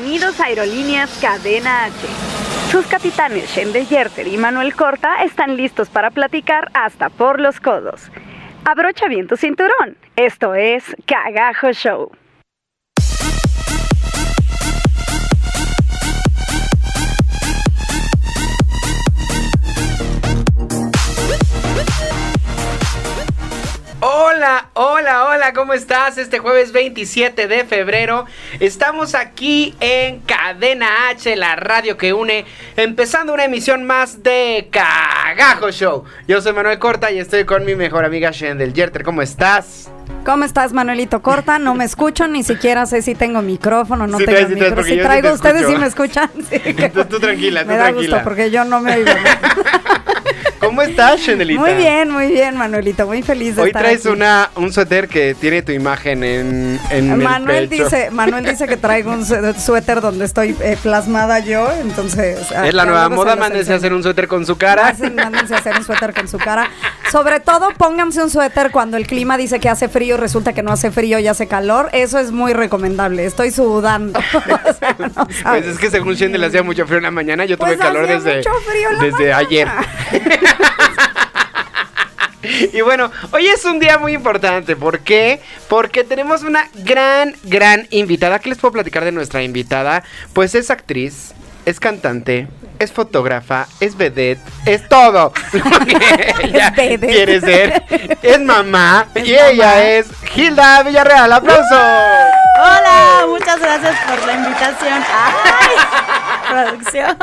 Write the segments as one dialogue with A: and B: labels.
A: Bienvenidos a Aerolíneas Cadena H. Sus capitanes Shende Yerter y Manuel Corta están listos para platicar hasta por los codos. Abrocha bien tu cinturón. Esto es Cagajo Show.
B: Hola, hola, hola, ¿cómo estás? Este jueves 27 de febrero estamos aquí en Cadena H, la radio que une, empezando una emisión más de Cagajo Show. Yo soy Manuel Corta y estoy con mi mejor amiga Shendel Yerter. ¿Cómo estás?
C: ¿Cómo estás, Manuelito Corta? No me escucho, ni siquiera sé si tengo micrófono, no
B: Sí,
C: tengo
B: sí,
C: micrófono. Si
B: sí
C: traigo,
B: te
C: ustedes sí me escuchan.
B: Tú, tú tranquila, tú
C: me da
B: tranquila.
C: gusto porque yo no me oigo.
B: ¿Cómo estás, Shendelita?
C: Muy bien, muy bien, Manuelito, muy feliz de
B: Hoy
C: estar
B: traes
C: aquí.
B: una, un suéter que tiene tu imagen en, en
C: Manuel
B: el pecho.
C: dice, Manuel dice que traigo un su- suéter donde estoy eh, plasmada yo, entonces. ah,
B: Es la
C: ya
B: nueva moda, mándense a hacer un suéter con su cara.
C: Mándense a hacer un suéter con su cara. Sobre todo, pónganse un suéter cuando el clima dice que hace frío, resulta que no hace frío y hace calor. Eso es muy recomendable. Estoy sudando. O sea, no
B: Pues es que según Shendel hacía mucho frío en la mañana, yo tuve
C: Pues
B: calor desde, desde
C: mañana.
B: ayer. Y bueno, hoy es un día muy importante. ¿Por qué? Porque tenemos una gran, gran invitada. ¿Qué les puedo platicar de nuestra invitada? Pues es actriz, es cantante, es fotógrafa, es vedette, es todo lo que ella quiere ser. Es mamá
C: Es
B: y ella es Gilda Villarreal. ¡Aplauso!
D: Hola, muchas gracias por la invitación. ¡Ay! Producción.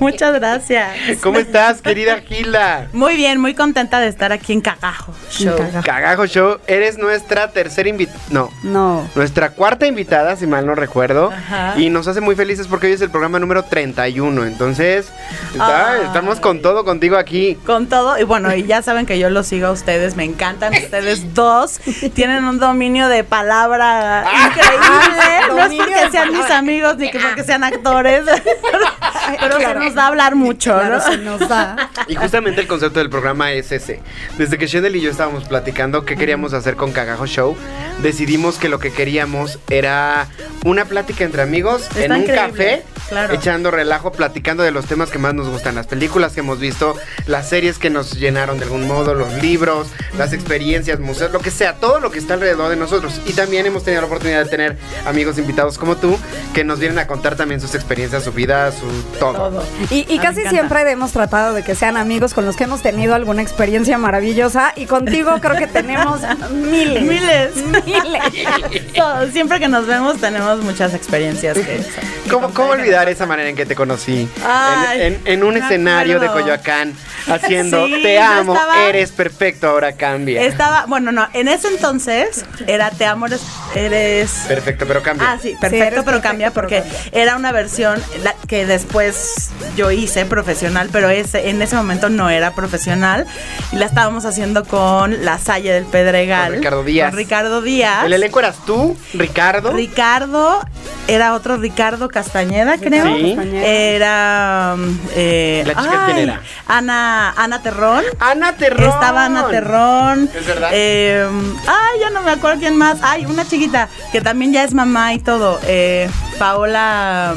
D: Muchas gracias.
B: ¿Cómo estás, querida Gilda?
D: Muy bien, muy contenta de estar aquí en Cagajo Show.
C: Cagajo.
B: Cagajo Show, eres nuestra tercera invitada. No,
C: No.
B: nuestra cuarta invitada, si mal no recuerdo.
D: Ajá.
B: Y nos hace muy felices porque hoy es el programa número 31. Entonces, está- estamos con todo contigo aquí.
D: Con todo, y bueno, y ya saben que yo los sigo a ustedes, me encantan ustedes dos, tienen un dominio de palabra increíble, no es porque sean mis amigos ni que porque sean actores, pero
C: Claro.
D: se nos da hablar mucho,
C: Claro,
D: ¿no?
C: se nos da.
B: Y justamente el concepto del programa es ese. Desde que Shendel y yo estábamos platicando qué queríamos hacer con Cagajo Show, decidimos que lo que queríamos era una plática entre amigos
D: Está
B: en un
D: increíble,
B: café,
D: claro.
B: echando relajo, platicando de los temas que más nos gustan, las películas que hemos visto, las series que nos llenaron de algún modo, los libros, las experiencias, museos, lo que sea, todo lo que está alrededor de nosotros. Y también hemos tenido la oportunidad de tener amigos invitados como tú que nos vienen a contar también sus experiencias, su vida, su todo.
D: Todo.
C: Y, y
D: Ah,
C: casi siempre hemos tratado de que sean amigos con los que hemos tenido alguna experiencia maravillosa. Y contigo creo que tenemos miles.
D: Miles.
C: Miles.
D: Todo, siempre que nos vemos tenemos muchas experiencias que
B: ¿Cómo, cómo olvidar esa manera en que te conocí?
D: Ay,
B: en, en- en un escenario de. Coyoacán, haciendo
D: Sí,
B: Te amo,
D: estaba-
B: eres perfecto, ahora cambia.
D: Estaba, bueno, no, en ese entonces era Te amo, eres, eres
B: Perfecto, pero cambia.
D: Ah, sí, perfecto, pero
C: perfecto,
D: cambia
C: pero
D: porque
C: cambia.
D: era una versión la- que después yo hice profesional, pero ese, en ese momento no era profesional. Y la estábamos haciendo con La Salle del Pedregal.
B: Con Ricardo Díaz.
D: Con Ricardo Díaz.
B: El elenco eras tú, Ricardo.
D: Ricardo, era otro Ricardo Castañeda, creo.
B: Sí.
D: Era. um, eh,
B: ¿La chica quién era?
D: Ana, Ana Terrón.
B: Ana Terrón.
D: Estaba Ana Terrón.
B: Es verdad.
D: Eh, ay, ya no me acuerdo quién más. Ay, una chiquita que también ya es mamá y todo. Eh, Paola.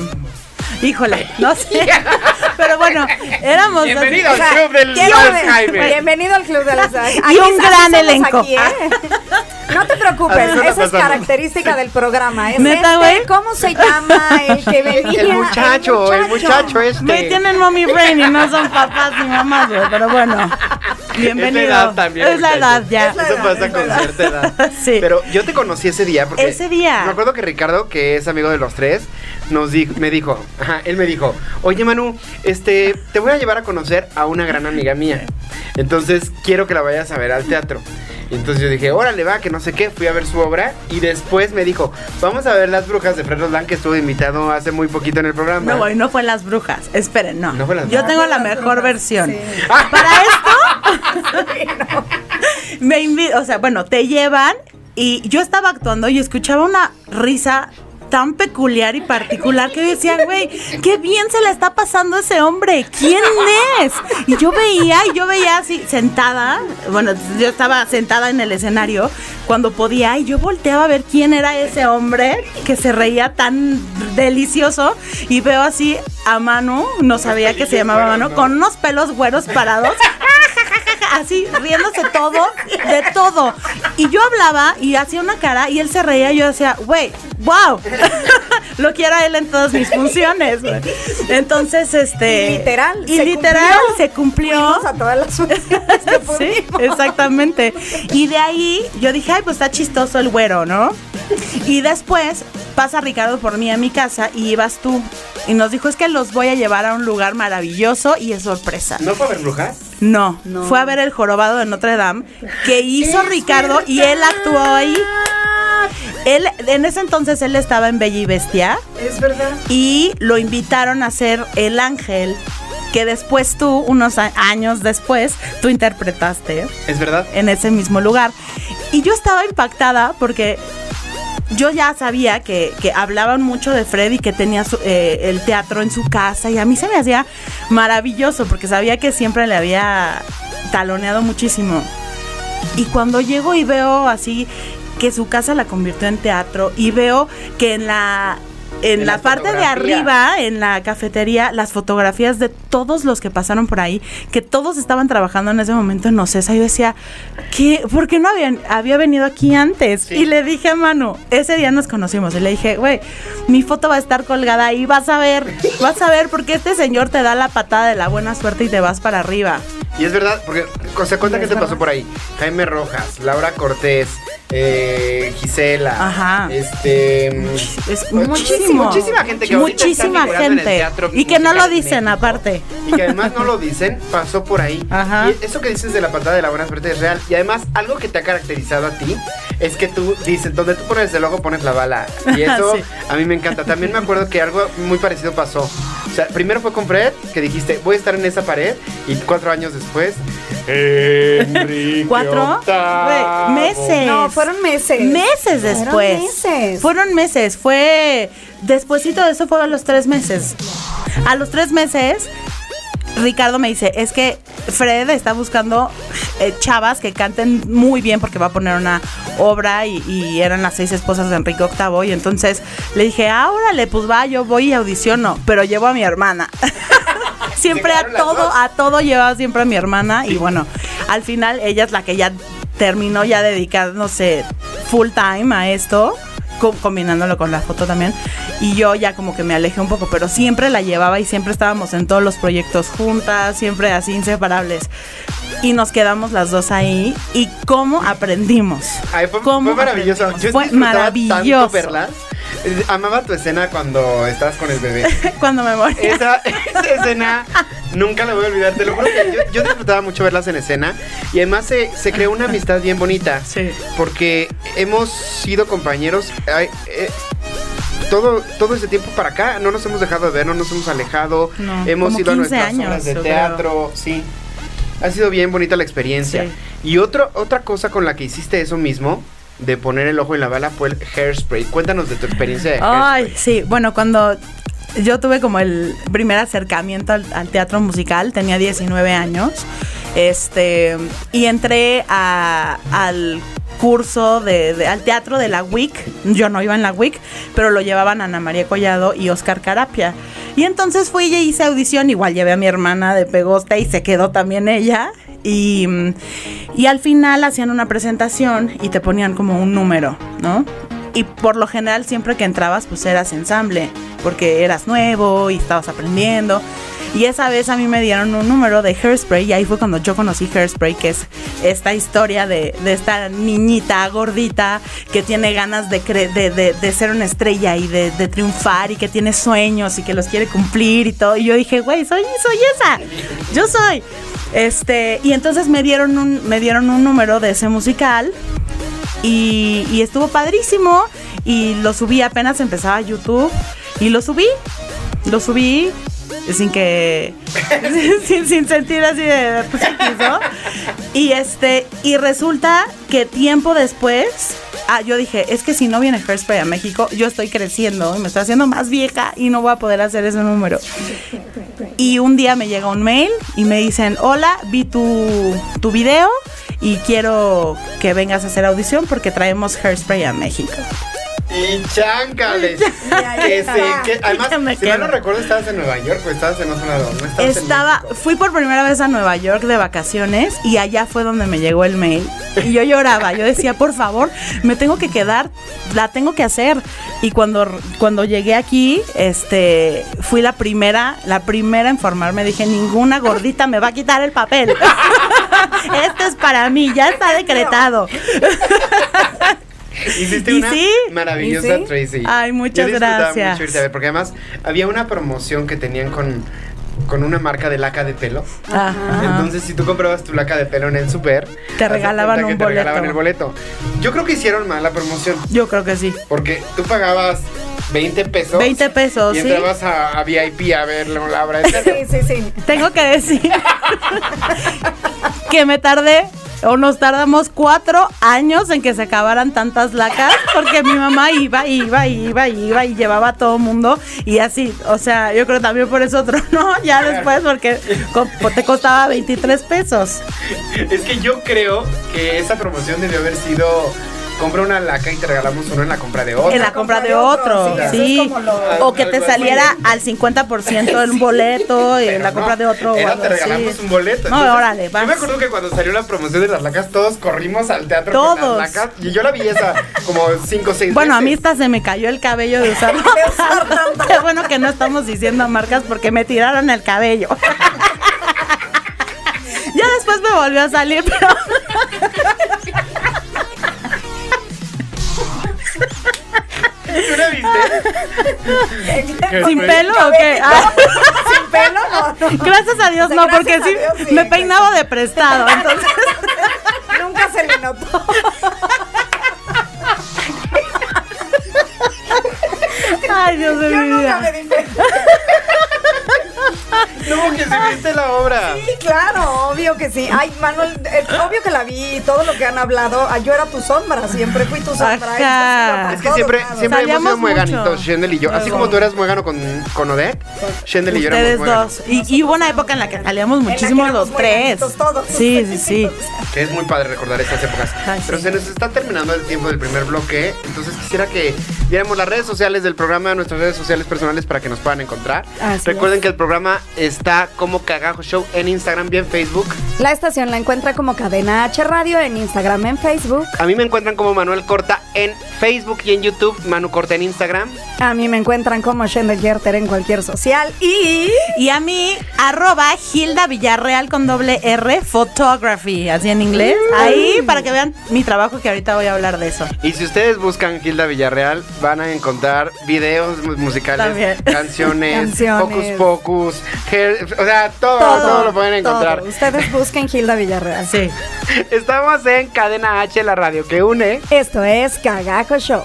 D: Híjole, no sé. Pero bueno, éramos.
B: Bienvenido
D: así-
B: al club del Alzheimer.
C: Bienvenido al Club de las
D: Y un gran elenco.
C: ¿eh? No te preocupes, esa es característica del programa. Es
D: ¿Neta,
C: este,
D: güey?
C: ¿Cómo se llama el que venía?
B: El muchacho, el muchacho
D: Me
B: este.
D: tienen mommy brain y no son papás ni mamás, güey, pero bueno. Bienvenido.
B: Es la edad también.
D: Es la edad ya.
B: Eso pasa con cierta edad.
D: Sí.
B: Pero yo te conocí ese día porque.
D: Ese día.
B: Me acuerdo que Ricardo, que es amigo de los tres, nos dijo, me dijo, ajá, él me dijo, oye Manu, este, te voy a llevar a conocer a una gran amiga mía. Entonces quiero que la vayas a ver al teatro. Y entonces yo dije, órale, va, que no sé qué, fui a ver su obra y después me dijo, vamos a ver Las Brujas de Fred Roldán, que estuvo invitado hace muy poquito en el programa.
D: No, güey, no fue Las Brujas. Esperen, no.
B: No fue Las
D: Yo
B: Brujas.
D: tengo la mejor versión. Para esto, me invi- o sea, bueno, te llevan y yo estaba actuando y escuchaba una risa tan peculiar y particular que decía, güey, qué bien se le está pasando a ese hombre, ¿quién es? Y yo veía, y yo veía así sentada, bueno, yo estaba sentada en el escenario cuando podía y yo volteaba a ver quién era ese hombre que se reía tan delicioso y veo así a Manu, no sabía que se llamaba Manu, con unos pelos güeros parados así riéndose todo, de todo. Y yo hablaba y hacía una cara y él se reía y yo decía, güey, wow, lo quiero a él en todas mis funciones. güey. Entonces, este...
C: Y literal,
D: Y
C: se
D: literal
C: cumplió.
D: se cumplió.
C: Fuimos a todas las funciones que
D: Sí, exactamente. Y de ahí yo dije, ay, pues está chistoso el güero, ¿no? Y después pasa Ricardo por mí a mi casa y ibas tú. Y nos dijo, es que los voy a llevar a un lugar maravilloso y es sorpresa.
B: ¿No fue a ver Brujas?
D: No, fue a ver el jorobado de Notre Dame que hizo Ricardo y él actuó ahí. Él, en ese entonces él estaba en Bella y Bestia
C: Es verdad.
D: y lo invitaron a ser el ángel que después tú, unos años después, tú interpretaste
B: ¿Es verdad?
D: en ese mismo lugar. Y yo estaba impactada porque yo ya sabía que, que hablaban mucho de Fred y que tenía su- eh, el teatro en su casa y a mí se me hacía maravilloso porque sabía que siempre le había taloneado muchísimo. Y cuando llego y veo así que su casa la convirtió en teatro y veo que en la en,
B: En
D: la parte de arriba, en la cafetería, las fotografías de todos los que pasaron por ahí, que todos estaban trabajando en ese momento en Ocesa, yo decía, ¿qué? ¿por qué no habían, había venido aquí antes?
B: Sí.
D: Y le dije a Manu, ese día nos conocimos, y le dije, güey, mi foto va a estar colgada ahí, vas a ver, vas a ver, porque este señor te da la patada de la buena suerte y te vas para arriba.
B: Y es verdad, porque se cuenta que te pasó por ahí. Jaime Rojas, Laura Cortés, eh, Gisela,
D: Ajá.
B: este
D: Es
B: muchísimo,
D: muchísimo.
B: muchísima gente que ahorita está
D: Muchísima
B: figurando en el
D: gente.
B: teatro
D: Y que no lo dicen
B: México.
D: aparte.
B: y que además no lo dicen, pasó por ahí.
D: Ajá.
B: Y eso que dices de la patada de la buena suerte es real. Y además, algo que te ha caracterizado a ti es que tú dices, donde tú pones el ojo pones la bala. Y eso
D: Sí.
B: a mí me encanta. También me acuerdo que algo muy parecido pasó. O sea, primero fue con Fred, que dijiste, voy a estar en esa pared. Y cuatro años después, Enrique
D: ¿Cuatro?
B: Octavo.
D: Meses.
C: No, fueron meses.
D: Meses
C: Fueron
D: después.
C: meses.
D: Fueron meses. Fue. Despuésito de eso fueron los tres meses. A los tres meses, Ricardo me dice: Es que Fred está buscando eh, chavas que canten muy bien porque va a poner una obra y, y eran las seis esposas de Enrique VIII. Y entonces le dije: Ah, órale, pues va, yo voy y audiciono. Pero llevo a mi hermana. siempre a todo, a todo llevaba siempre a mi hermana. Y bueno, al final ella es la que ya terminó ya dedicándose full time a esto, co- combinándolo con la foto también. Y yo ya como que me alejé un poco, pero siempre la llevaba y siempre estábamos en todos los proyectos juntas, siempre así inseparables. Y nos quedamos las dos ahí. ¿Y cómo aprendimos?
B: Ay, fue,
D: ¿Cómo
B: fue maravilloso.
D: aprendimos?
B: Yo
D: Fue maravilloso.
B: tanto verlas. Amaba tu escena cuando estás con el bebé.
D: Cuando me morí.
B: Esa, esa escena nunca la voy a olvidar. Te lo juro que yo, yo disfrutaba mucho verlas en escena. Y además se, se creó una amistad bien bonita.
D: Sí.
B: Porque hemos sido compañeros. ay, eh, todo, todo ese tiempo para acá no nos hemos dejado de ver, no nos hemos alejado.
D: No,
B: hemos ido a
D: 15
B: nuestras
D: años,
B: obras de teatro, sí. Ha sido bien bonita la experiencia.
D: Sí.
B: Y otro, otra cosa con la que hiciste eso mismo, de poner el ojo en la bala, fue el hairspray. Cuéntanos de tu experiencia de
D: Ay, sí, bueno, cuando yo tuve como el primer acercamiento al, teatro musical, tenía 19 años, este, y entré al curso de, de- al teatro de la WIC, yo no iba en la WIC, pero lo llevaban Ana María Collado y Oscar Carapia. Y entonces fui y hice audición, igual llevé a mi hermana de Pegosta y se quedó también ella. Y, y al final hacían una presentación y te ponían como un número, ¿no? Y por lo general siempre que entrabas pues eras ensamble, porque eras nuevo y estabas aprendiendo. Y esa vez a mí me dieron un número de Hairspray y ahí fue cuando yo conocí Hairspray, que es esta historia de, de esta niñita gordita que tiene ganas de, cre- de, de- de ser una estrella y de, de triunfar y que tiene sueños y que los quiere cumplir y todo. Y yo dije, güey, soy, soy esa. Yo soy. Este, y entonces me dieron un, me dieron un número de ese musical y, estuvo padrísimo y lo subí apenas empezaba YouTube y lo subí, lo subí sin que sin, sin sentir así de pues, y este y resulta que tiempo después ah, yo dije es que si no viene Hairspray a México yo estoy creciendo me estoy haciendo más vieja y no voy a poder hacer ese número y un día me llega un mail y me dicen, hola, vi tu, tu video y quiero que vengas a hacer audición porque traemos Hairspray a México.
B: Y cháncales.
C: ahí
B: que
C: está.
B: se, que, además, si mal no recuerdo, estabas en Nueva York o estabas en otro lado. No estabas
D: Estaba, fui por primera vez a Nueva York de vacaciones y allá fue donde me llegó el mail. Y yo lloraba, yo decía, por favor, me tengo que quedar, la tengo que hacer. Y cuando, cuando llegué aquí, este, fui la primera, la primera en formarme. Dije, ninguna gordita me va a quitar el papel. Esto es para mí, ya está decretado.
B: Hiciste
D: ¿Y
B: una
D: sí?
B: maravillosa. Tracy.
D: Ay, muchas
B: Yo disfrutaba
D: gracias.
B: mucho irte a ver, porque además había una promoción que tenían con, con una marca de laca de pelo.
D: Ajá.
B: Entonces, si tú comprabas tu laca de pelo en el super,
D: Te regalaban un
B: te regalaban
D: boleto.
B: el boleto. Yo creo que hicieron mal la promoción,
D: Yo creo que sí.
B: porque tú pagabas 20 pesos.
D: 20 pesos,
B: y
D: sí.
B: entrabas a, a VIP a ver la obra de
C: Sí, sí, sí.
D: Tengo que decir que me tardé o nos tardamos cuatro años en que se acabaran tantas lacas porque mi mamá iba, iba, iba, iba y llevaba a todo mundo y así, o sea, yo creo también por eso otro no, ya después porque co- te costaba 23 pesos.
B: Es que yo creo que esa promoción debió haber sido compra una laca y te regalamos uno en la compra de otro.
D: En la compra de otro,
C: sí,
D: sí.
C: lo-
D: O que te
B: así.
D: saliera al 50% el boleto y en la compra de otro. o
B: Era,
D: algo
B: te regalamos un boleto.
D: No, órale, vas.
B: Yo me acuerdo que cuando salió la promoción de las lacas, todos corrimos al teatro con
D: Todos.
B: las lacas. Y yo la vi esa como cinco o seis
D: Bueno, a mí hasta se me cayó el cabello de usar. Qué bueno que no estamos diciendo marcas porque me tiraron el cabello. ya después me volvió a salir, pero
B: ¿Tú la viste?
D: sin pelo o qué? Ah,
C: Sin pelo, no, no.
D: gracias a Dios
C: O sea,
D: no, porque sí,
C: Dios, sí,
D: me peinaba de prestado, entonces
C: Nunca se le notó.
D: ay Dios de
C: Yo
D: mi
C: nunca me.
B: No, que se viste la obra.
C: Sí, claro, obvio que sí. Ay, Manuel, eh, obvio que la vi, todo lo que han hablado. ah, yo era tu sombra, siempre fui tu sombra.
D: Ajá.
B: Es que siempre, siempre hemos
D: Salíamos
B: sido mueganitos. Shendel y yo. Así como tú eras muegano con, con Odette, Shendel y yo éramos
D: Ustedes
B: mueganos.
D: dos. Y, y hubo una época en la que salíamos
C: la que
D: muchísimo los tres.
C: todos.
D: Sí, sí, sí.
B: Que es muy padre recordar estas épocas.
D: Ay,
B: Pero
D: sí.
B: se nos está terminando el tiempo del primer bloque. Entonces quisiera que viéramos las redes sociales del programa, nuestras redes sociales personales para que nos puedan encontrar.
C: Así
B: Recuerden
C: es.
B: que el programa está como Cagajo Show en Instagram y en Facebook.
C: La estación la encuentra como Cadena H Radio en Instagram, en Facebook.
B: A mí me encuentran como Manuel Corta en Facebook y en YouTube. Manu Corta en Instagram.
C: A mí me encuentran como Shendel Yerter en cualquier social. Y
D: Y a mí, arroba Hilda Villarreal con doble R, photography, así en inglés. Ahí para que vean mi trabajo que ahorita voy a hablar de eso.
B: Y si ustedes buscan Gilda Villarreal, van a encontrar videos mu- musicales,
D: También.
B: canciones,
C: Canciones.
B: Pocus, hair- o sea, todo, todo, lo pueden encontrar.
C: todo. Ustedes busquen Gilda Villarreal.
D: Sí.
B: Estamos en Cadena H, la radio que une.
C: Esto es Cagajo Show.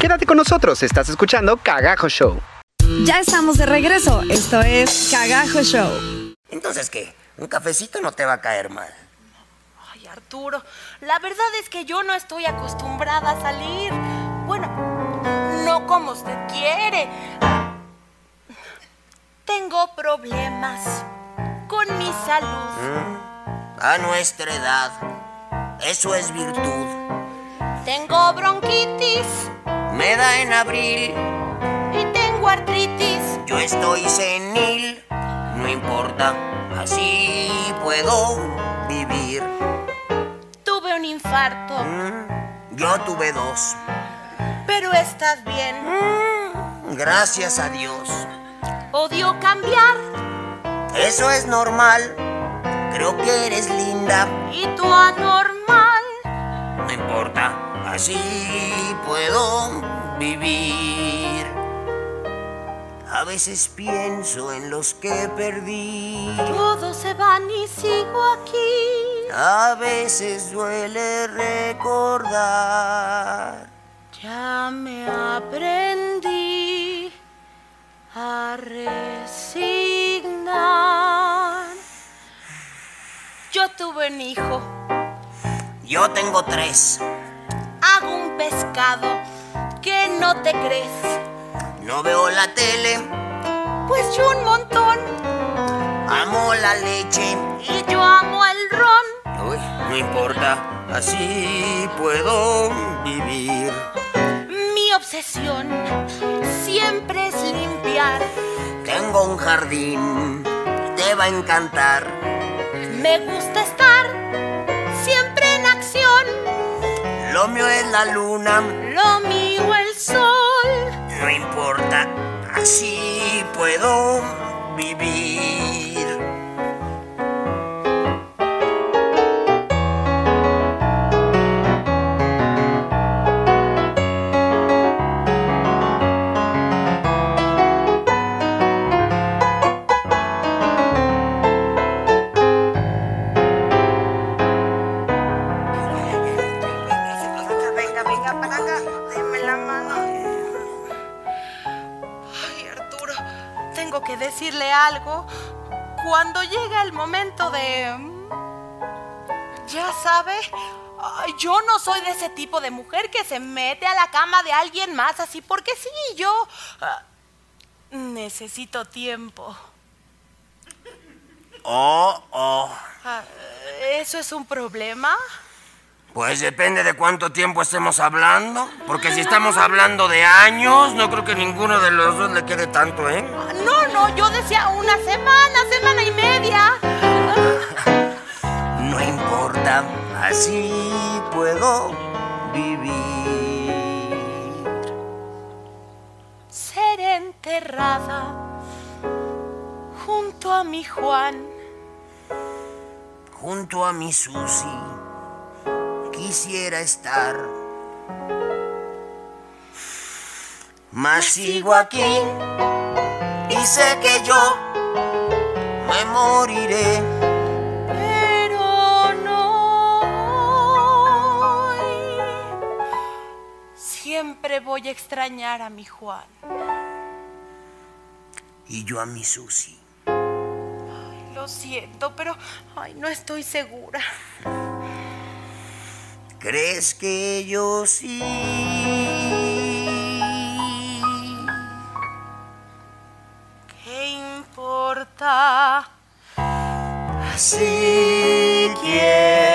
B: Quédate con nosotros, estás escuchando Cagajo Show.
C: Ya estamos de regreso. Esto es Cagajo Show.
E: Entonces, ¿qué? Un cafecito no te va a caer mal.
F: La verdad es que yo no estoy acostumbrada a salir. Bueno, no como usted quiere. Tengo problemas con mi salud.
E: A nuestra edad, eso es virtud.
F: Tengo bronquitis
E: Me da en abril,
F: y tengo artritis.
E: yo estoy senil. No importa, así puedo vivir.
G: Un infarto.
E: Mm, yo tuve dos.
G: Pero estás bien.
E: Mm, gracias a Dios.
G: Odio cambiar.
E: Eso es normal. Creo que eres linda.
G: Y tú anormal.
E: No importa. Así puedo vivir. A veces pienso en los que perdí.
G: Todos se van y sigo aquí.
E: A veces duele recordar.
G: Ya me aprendí a resignar. Yo tuve un hijo.
E: Yo tengo tres.
G: Hago un pescado que no te crees.
E: No veo la tele.
G: Pues yo un montón.
E: Amo la leche.
G: Y yo amo el ron.
E: Uy, no importa. Así puedo vivir.
G: Mi obsesión siempre es limpiar.
E: Tengo un jardín. Te va a encantar.
G: Me gusta estar siempre en acción.
E: Lo mío es la luna.
G: Lo mío el sol.
E: No importa, así puedo vivir.
G: Decirle algo. Cuando llega el momento de... Ya sabe, yo no soy de ese tipo de mujer que se mete a la cama de alguien más así porque sí, yo... ah, necesito tiempo.
E: Oh, oh.
G: Ah, ¿Eso es un problema?
E: Pues depende de cuánto tiempo estemos hablando. Porque si estamos hablando de años, no creo que ninguno de los dos le quede tanto, ¿eh?
G: No, no, yo decía una semana, semana y media.
E: No importa, así puedo vivir.
G: Ser enterrada junto a mi Juan.
E: Junto a mi Susi, quisiera estar. Mas sigo aquí y sé que yo me moriré.
G: Pero no hoy. Siempre voy a extrañar a mi Juan.
E: Y yo a mi Susi.
G: Lo siento, pero ay, no estoy segura.
E: ¿Crees que yo sí?
G: ¿Qué importa?
E: Así quiero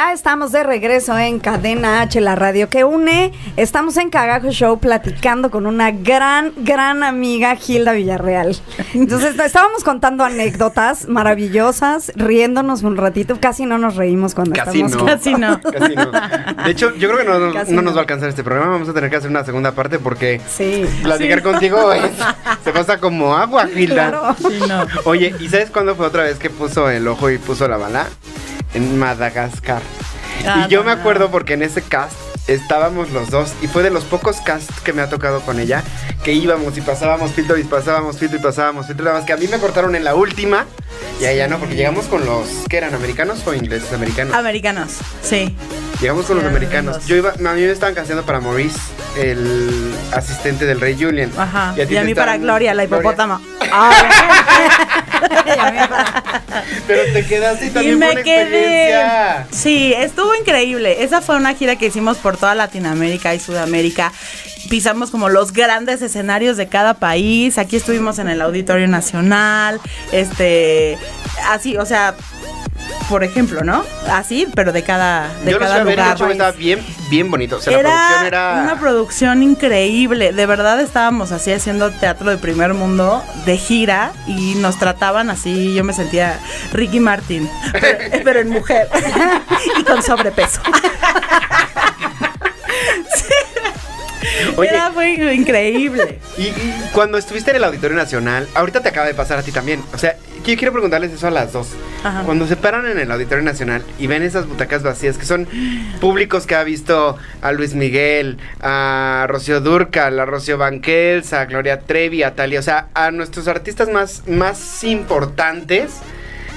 C: Ya estamos de regreso en Cadena H, la radio que une. Estamos en Cagajo Show platicando con una gran, gran amiga, Gilda Villarreal. Entonces, estábamos contando anécdotas maravillosas, riéndonos un ratito. Casi no nos reímos cuando
B: Casi
C: estamos
B: no.
D: Casi no.
B: Casi no. De hecho, yo creo que no,
C: Casi
B: no
C: no.
B: nos va a alcanzar este programa. Vamos a tener que hacer una segunda parte porque
C: Sí.
B: platicar contigo es- se pasa como agua, Gilda.
C: Claro.
D: Sí, no.
B: Oye, ¿y sabes cuándo fue otra vez que puso el ojo y puso la bala? En Madagascar.
D: Ah,
B: y yo
D: no,
B: me
D: no.
B: acuerdo porque en ese cast estábamos los dos y fue de los pocos casts que me ha tocado con ella que íbamos y pasábamos filtro y pasábamos filtro y pasábamos filtro. Nada más que a mí me cortaron en la última y a ella no, porque llegamos con los que eran americanos o ingleses americanos.
D: Americanos, sí.
B: Llegamos con los
D: Sí,
B: americanos.
D: los-
B: Yo iba, a mí me estaban canseando para Maurice, el asistente del rey Julian.
D: Ajá.
B: ti
D: Y a mí para Gloria, la
B: Gloria.
D: hipopótama.
B: Pero te quedaste y
D: y
B: también fue
D: me quedé.
B: experiencia.
D: Sí, estuvo increíble. Esa fue una gira que hicimos por toda Latinoamérica y Sudamérica. Pisamos como los grandes escenarios de cada país. Aquí estuvimos en el Auditorio Nacional. Este, así, o sea, por ejemplo, ¿no? Así, pero de cada, de
B: Yo
D: cada lugar.
B: estaba bien, bien bonito. O sea, la
D: era
B: producción era...
D: una producción increíble. De verdad estábamos así haciendo teatro de primer mundo de gira y nos trataban así. Yo me sentía Ricky Martin, pero, pero en mujer y con sobrepeso.
B: Oye,
D: Era muy increíble.
B: Y, y cuando estuviste en el Auditorio Nacional, ahorita te acaba de pasar a ti también. O sea, yo quiero preguntarles eso a las dos.
D: Ajá.
B: Cuando se paran en el Auditorio Nacional y ven esas butacas vacías, que son públicos que ha visto a Luis Miguel, a Rocío Durcal, a Rocío Banquels, a Gloria Trevi, a Talia, o sea, a nuestros artistas más, más importantes.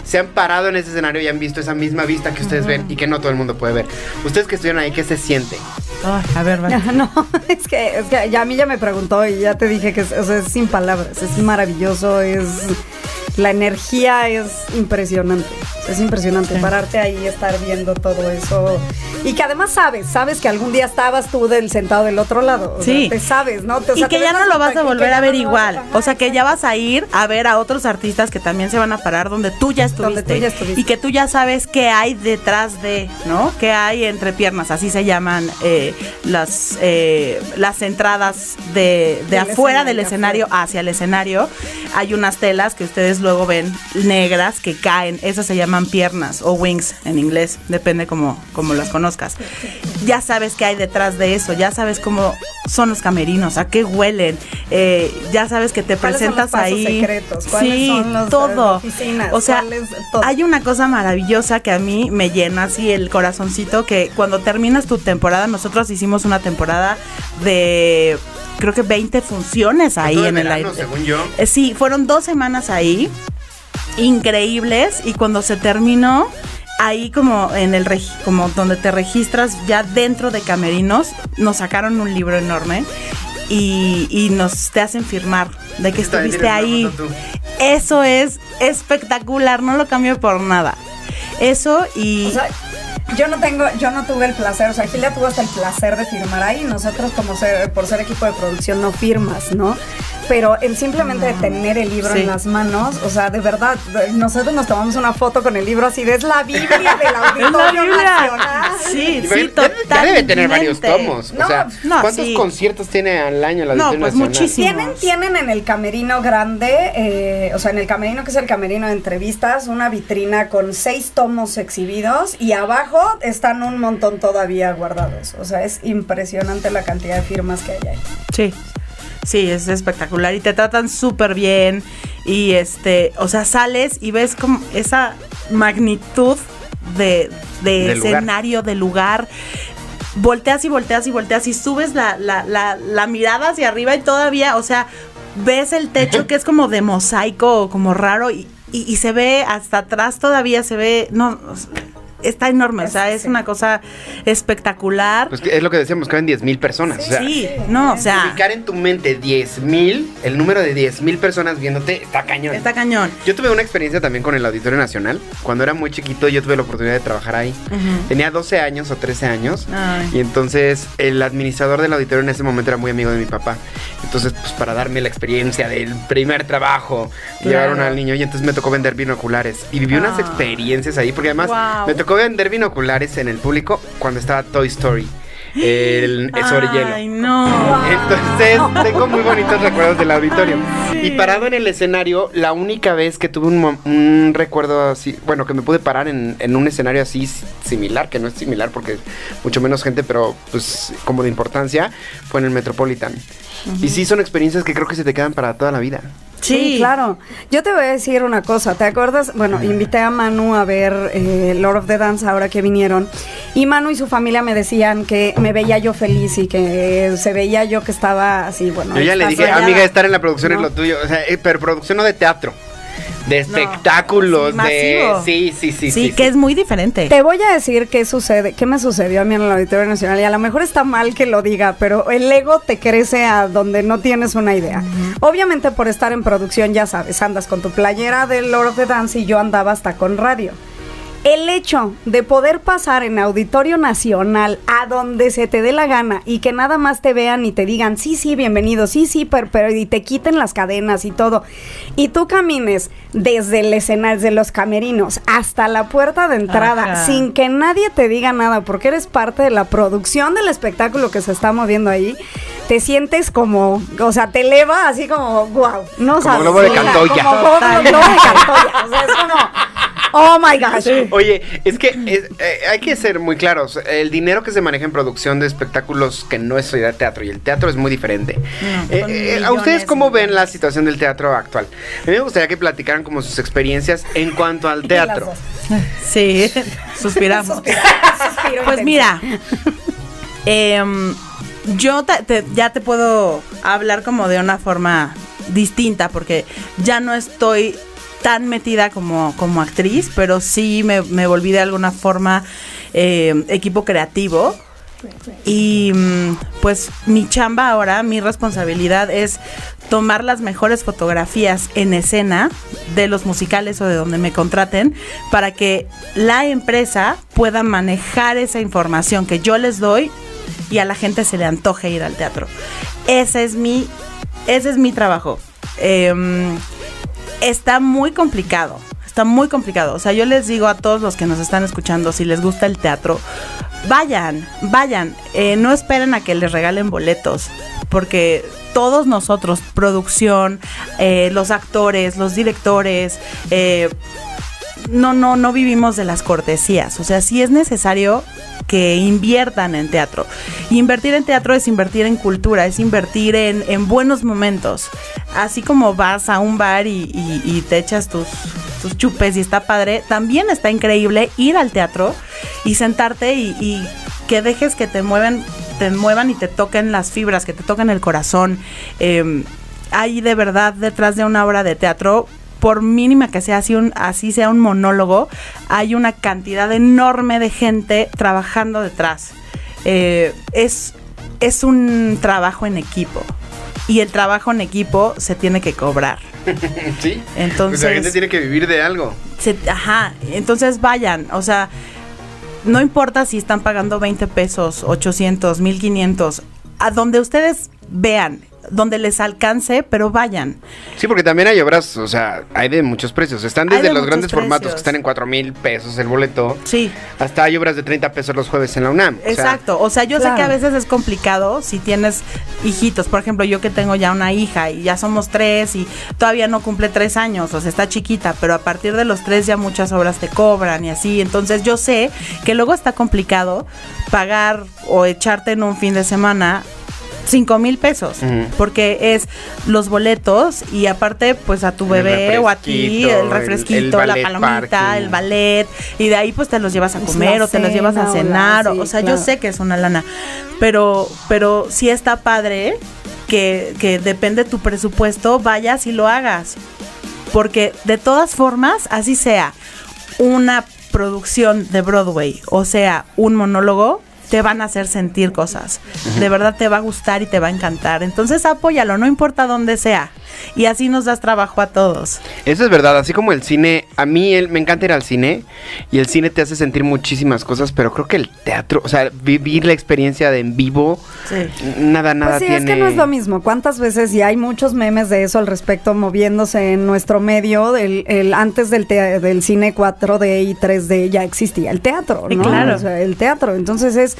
B: Se han parado en ese escenario y han visto esa misma vista que ustedes ven y que no todo el mundo puede ver. Ustedes que estuvieron ahí, ¿qué se siente?
D: Ay, a ver, vale.
C: No, es que, es que ya a mí ya me preguntó y ya te dije que es, o sea, es sin palabras, es maravilloso, es la energía es impresionante, es impresionante pararte ahí y estar viendo todo eso y que además sabes, sabes que algún día estabas tú del sentado del otro lado, o sea,
D: Sí.
C: te sabes, ¿no? Te- o
D: y que ya no lo vas a volver a ver igual.
C: ajá,
D: O sea, que ya vas a ir a ver a otros artistas que también se van a parar donde tú ya estuviste.
C: Donde tú ya estuviste.
D: Y que tú ya sabes qué hay detrás de, ¿no? ¿Qué hay entre piernas? Así se llaman eh, las, eh, las entradas de, de afuera
C: escenario,
D: del escenario hacia el escenario. Hay unas telas que ustedes luego ven negras que caen. Esas se llaman piernas o wings en inglés. Depende como, como las conozcas. Ya sabes qué hay detrás de eso. Ya sabes cómo son los camerinos, a qué huelen. eh, ya sabes que te
C: ¿Cuáles son los
D: presentas ahí.
C: secretos? ¿Cuáles
D: sí,
C: son los-
D: todo.
C: las oficinas?
D: O sea,
C: ¿Cuáles- todo?
D: hay una cosa maravillosa que a mí me llena así el corazoncito que cuando terminas tu temporada, nosotros hicimos una temporada de creo que 20 funciones ahí
B: Todo
D: en el
B: verano,
D: aire.
B: según yo.
D: Eh, Sí, fueron dos semanas ahí, increíbles, y cuando se terminó, ahí como en el regi- como donde te registras ya dentro de Camerinos, nos sacaron un libro enorme y, y nos te hacen firmar de que estuviste ahí. Eso es espectacular, no lo cambio por nada. Eso y
C: O sea, yo no tengo, yo no tuve el placer, o sea, Gilia tuvo hasta el placer de firmar ahí. Nosotros, como ser, por ser equipo de producción, no firmas, ¿no? Pero el simplemente de tener el libro
D: Sí.
C: en las manos, o sea, de verdad, nosotros nos tomamos una foto con el libro así de es la Biblia del Auditorio
D: Biblia.
C: Nacional.
D: Sí,
B: Y
D: sí,
B: ya- debe tener varios tomos.
C: No,
B: o sea,
D: no,
B: ¿cuántos
D: sí.
B: conciertos tiene al año la
D: No,
B: Auditorio
D: pues
B: Nacional?
C: Tienen, tienen en el camerino grande, eh, o sea, en el camerino que es el camerino de entrevistas, una vitrina con seis tomos exhibidos y abajo están un montón todavía guardados. O sea, es impresionante la cantidad de firmas que hay ahí.
D: Sí. Sí, es espectacular y te tratan súper bien y este, o sea, sales y ves como esa magnitud de, de
B: lugar.
D: escenario, de lugar. Volteas y volteas y volteas y subes la, la, la, la mirada hacia arriba y todavía, o sea, ves el techo que es como de mosaico, como raro y, y, y se ve hasta atrás todavía, se ve, no, está enorme, o sea, es
C: Sí.
D: una cosa espectacular.
B: Pues es lo que decíamos, caben 10 mil personas. o sea,
D: sí, no, o sea,
B: ubicar en tu mente 10 mil, el número de 10 mil personas viéndote, está cañón.
D: está cañón.
B: Yo tuve una experiencia también con el Auditorio Nacional. Cuando era muy chiquito, yo tuve la oportunidad de trabajar ahí. Tenía 12 años o 13 años.
D: Ay.
B: Y entonces el administrador del auditorio en ese momento era muy amigo de mi papá. Entonces, pues para darme la experiencia del primer trabajo,
D: Claro.
B: llevaron al niño y entonces me tocó vender binoculares. Y viví unas
D: Ah.
B: experiencias ahí, porque además
D: Wow.
B: me tocó vender binoculares en el público cuando estaba Toy Story. El, el sobre hielo.
D: Ay, no.
B: Entonces, tengo muy bonitos recuerdos del auditorio. Y parado en el escenario, la única vez que tuve un, recuerdo así, bueno, que me pude parar en, en un escenario así similar, que no es similar porque mucho menos gente, pero pues como de importancia, fue en el Metropolitan. Y sí, son experiencias que creo que se te quedan para toda la vida.
C: Sí, claro. Yo te voy a decir una cosa. ¿Te acuerdas? Bueno, invité a Manu a ver eh, Lord of the Dance ahora que vinieron. Y Manu y su familia me decían que me veía yo feliz y que se veía yo que estaba así, bueno.
B: Yo ya le dije, amiga, estar en la producción es
C: No.
B: lo tuyo. O sea, eh, pero producción no de teatro, de espectáculos,
D: sí,
B: de... Sí, sí, sí.
D: Sí, que es muy diferente.
C: Te voy a decir qué sucede, qué me sucedió a mí en el Auditorio Nacional y a lo mejor está mal que lo diga, pero el ego te crece a donde no tienes una idea. Obviamente por estar en producción, ya sabes, andas con tu playera del Lord of the Dance y yo andaba hasta con radio. El hecho de poder pasar en Auditorio Nacional a donde se te dé la gana y que nada más te vean y te digan, sí, sí, bienvenido, sí, sí, pero, pero y te quiten las cadenas y todo, y tú camines desde el escenario, desde los camerinos hasta la puerta de entrada
D: Ajá.
C: sin que nadie te diga nada porque eres parte de la producción del espectáculo que se está moviendo ahí, te sientes como, o sea, te eleva así como, wow, no
B: Como
C: sabes.
B: globo de Cantoya.
C: Como globo de Cantoya, o sea, es como, oh my gosh.
B: Oye, es que es- eh, hay que ser muy claros. El dinero que se maneja en producción de espectáculos que no es de teatro y el teatro es muy diferente.
D: No,
B: Eh, eh, ¿A ustedes cómo ven la situación del teatro actual? A mí me gustaría que platicaran como sus experiencias en cuanto al teatro.
D: Sí, suspiramos. Pues mira, em, yo te- te- ya te puedo hablar como de una forma distinta porque ya no estoy tan metida como, como actriz, pero sí me, me volví de alguna forma em, equipo creativo. Y mm, pues mi chamba ahora, mi responsabilidad es tomar las mejores fotografías en escena de los musicales o de donde me contraten para que la empresa pueda manejar esa información que yo les doy y a la gente se le antoje ir al teatro. Ese es mi, ese es mi trabajo. Em, está muy complicado. Está muy complicado. O sea, yo les digo a todos los que nos están escuchando, si les gusta el teatro, vayan, vayan. Eh, no esperen a que les regalen boletos, porque todos nosotros, producción, eh, los actores, los directores, eh, no, no, no vivimos de las cortesías. O sea, sí es necesario que inviertan en teatro. Invertir en teatro es invertir en cultura, es invertir en, en buenos momentos. Así como vas a un bar y, te echas tus, chupes y está padre, también está increíble ir al teatro y sentarte y, y que dejes que te muevan, te muevan y te toquen las fibras, que te toquen el corazón. Eh, hay de verdad detrás de una obra de teatro por mínima que sea así, un, así sea un monólogo, hay una cantidad enorme de gente trabajando detrás. Eh, es, es un trabajo en equipo. Y el trabajo en equipo se tiene que cobrar.
B: Sí.
D: Entonces-
B: Pues la gente tiene que vivir de algo.
D: Se- ajá, entonces vayan, o sea, no importa si están pagando 20 pesos, 800, 1500, a donde ustedes vean, donde les alcance, pero vayan.
B: Sí, porque también hay obras, o sea, hay de muchos precios. Están desde
D: de
B: los grandes formatos que están en 4 mil pesos el boleto,
D: Sí,
B: hasta hay obras de 30 pesos los jueves en la UNAM. O sea,
D: exacto. O sea, yo sé que a veces es complicado si tienes hijitos. Por ejemplo, yo que tengo ya una hija y ya somos tres y todavía no cumple tres años, o sea, está chiquita, pero a partir de los tres ya muchas obras te cobran y así. Entonces yo sé que luego está complicado pagar o echarte en un fin de semana cinco mil pesos porque es los boletos y aparte pues a tu bebé o a ti
B: refresquito,
D: el
B: el-
D: refresquito la palomita
B: parking.
D: el ballet y de ahí pues te los llevas a comer o te los llevas a
C: o la-
D: cenar o,
C: sí,
D: o sea yo sé que es una lana pero pero sí está padre que, que depende tu presupuesto vayas y lo hagas porque de todas formas así sea una producción de Broadway o sea un monólogo te van a hacer sentir cosas. De verdad te va a gustar y te va a encantar. Entonces apóyalo, no importa dónde sea. Y así nos das trabajo a todos.
B: Eso es verdad, así como el cine, a mí el- me encanta ir al cine y el cine te hace sentir muchísimas cosas, pero creo que el teatro, o sea, vivir la experiencia de en vivo,
D: Sí.
B: nada, nada
C: Pues sí,
B: tiene...
C: es que no es lo mismo. ¿Cuántas veces, y hay muchos memes de eso al respecto, moviéndose en nuestro medio, el, el- antes del, tea- del cine 4D y 3D ya existía el teatro, ¿no?
D: claro.
C: O sea, el teatro. Entonces es,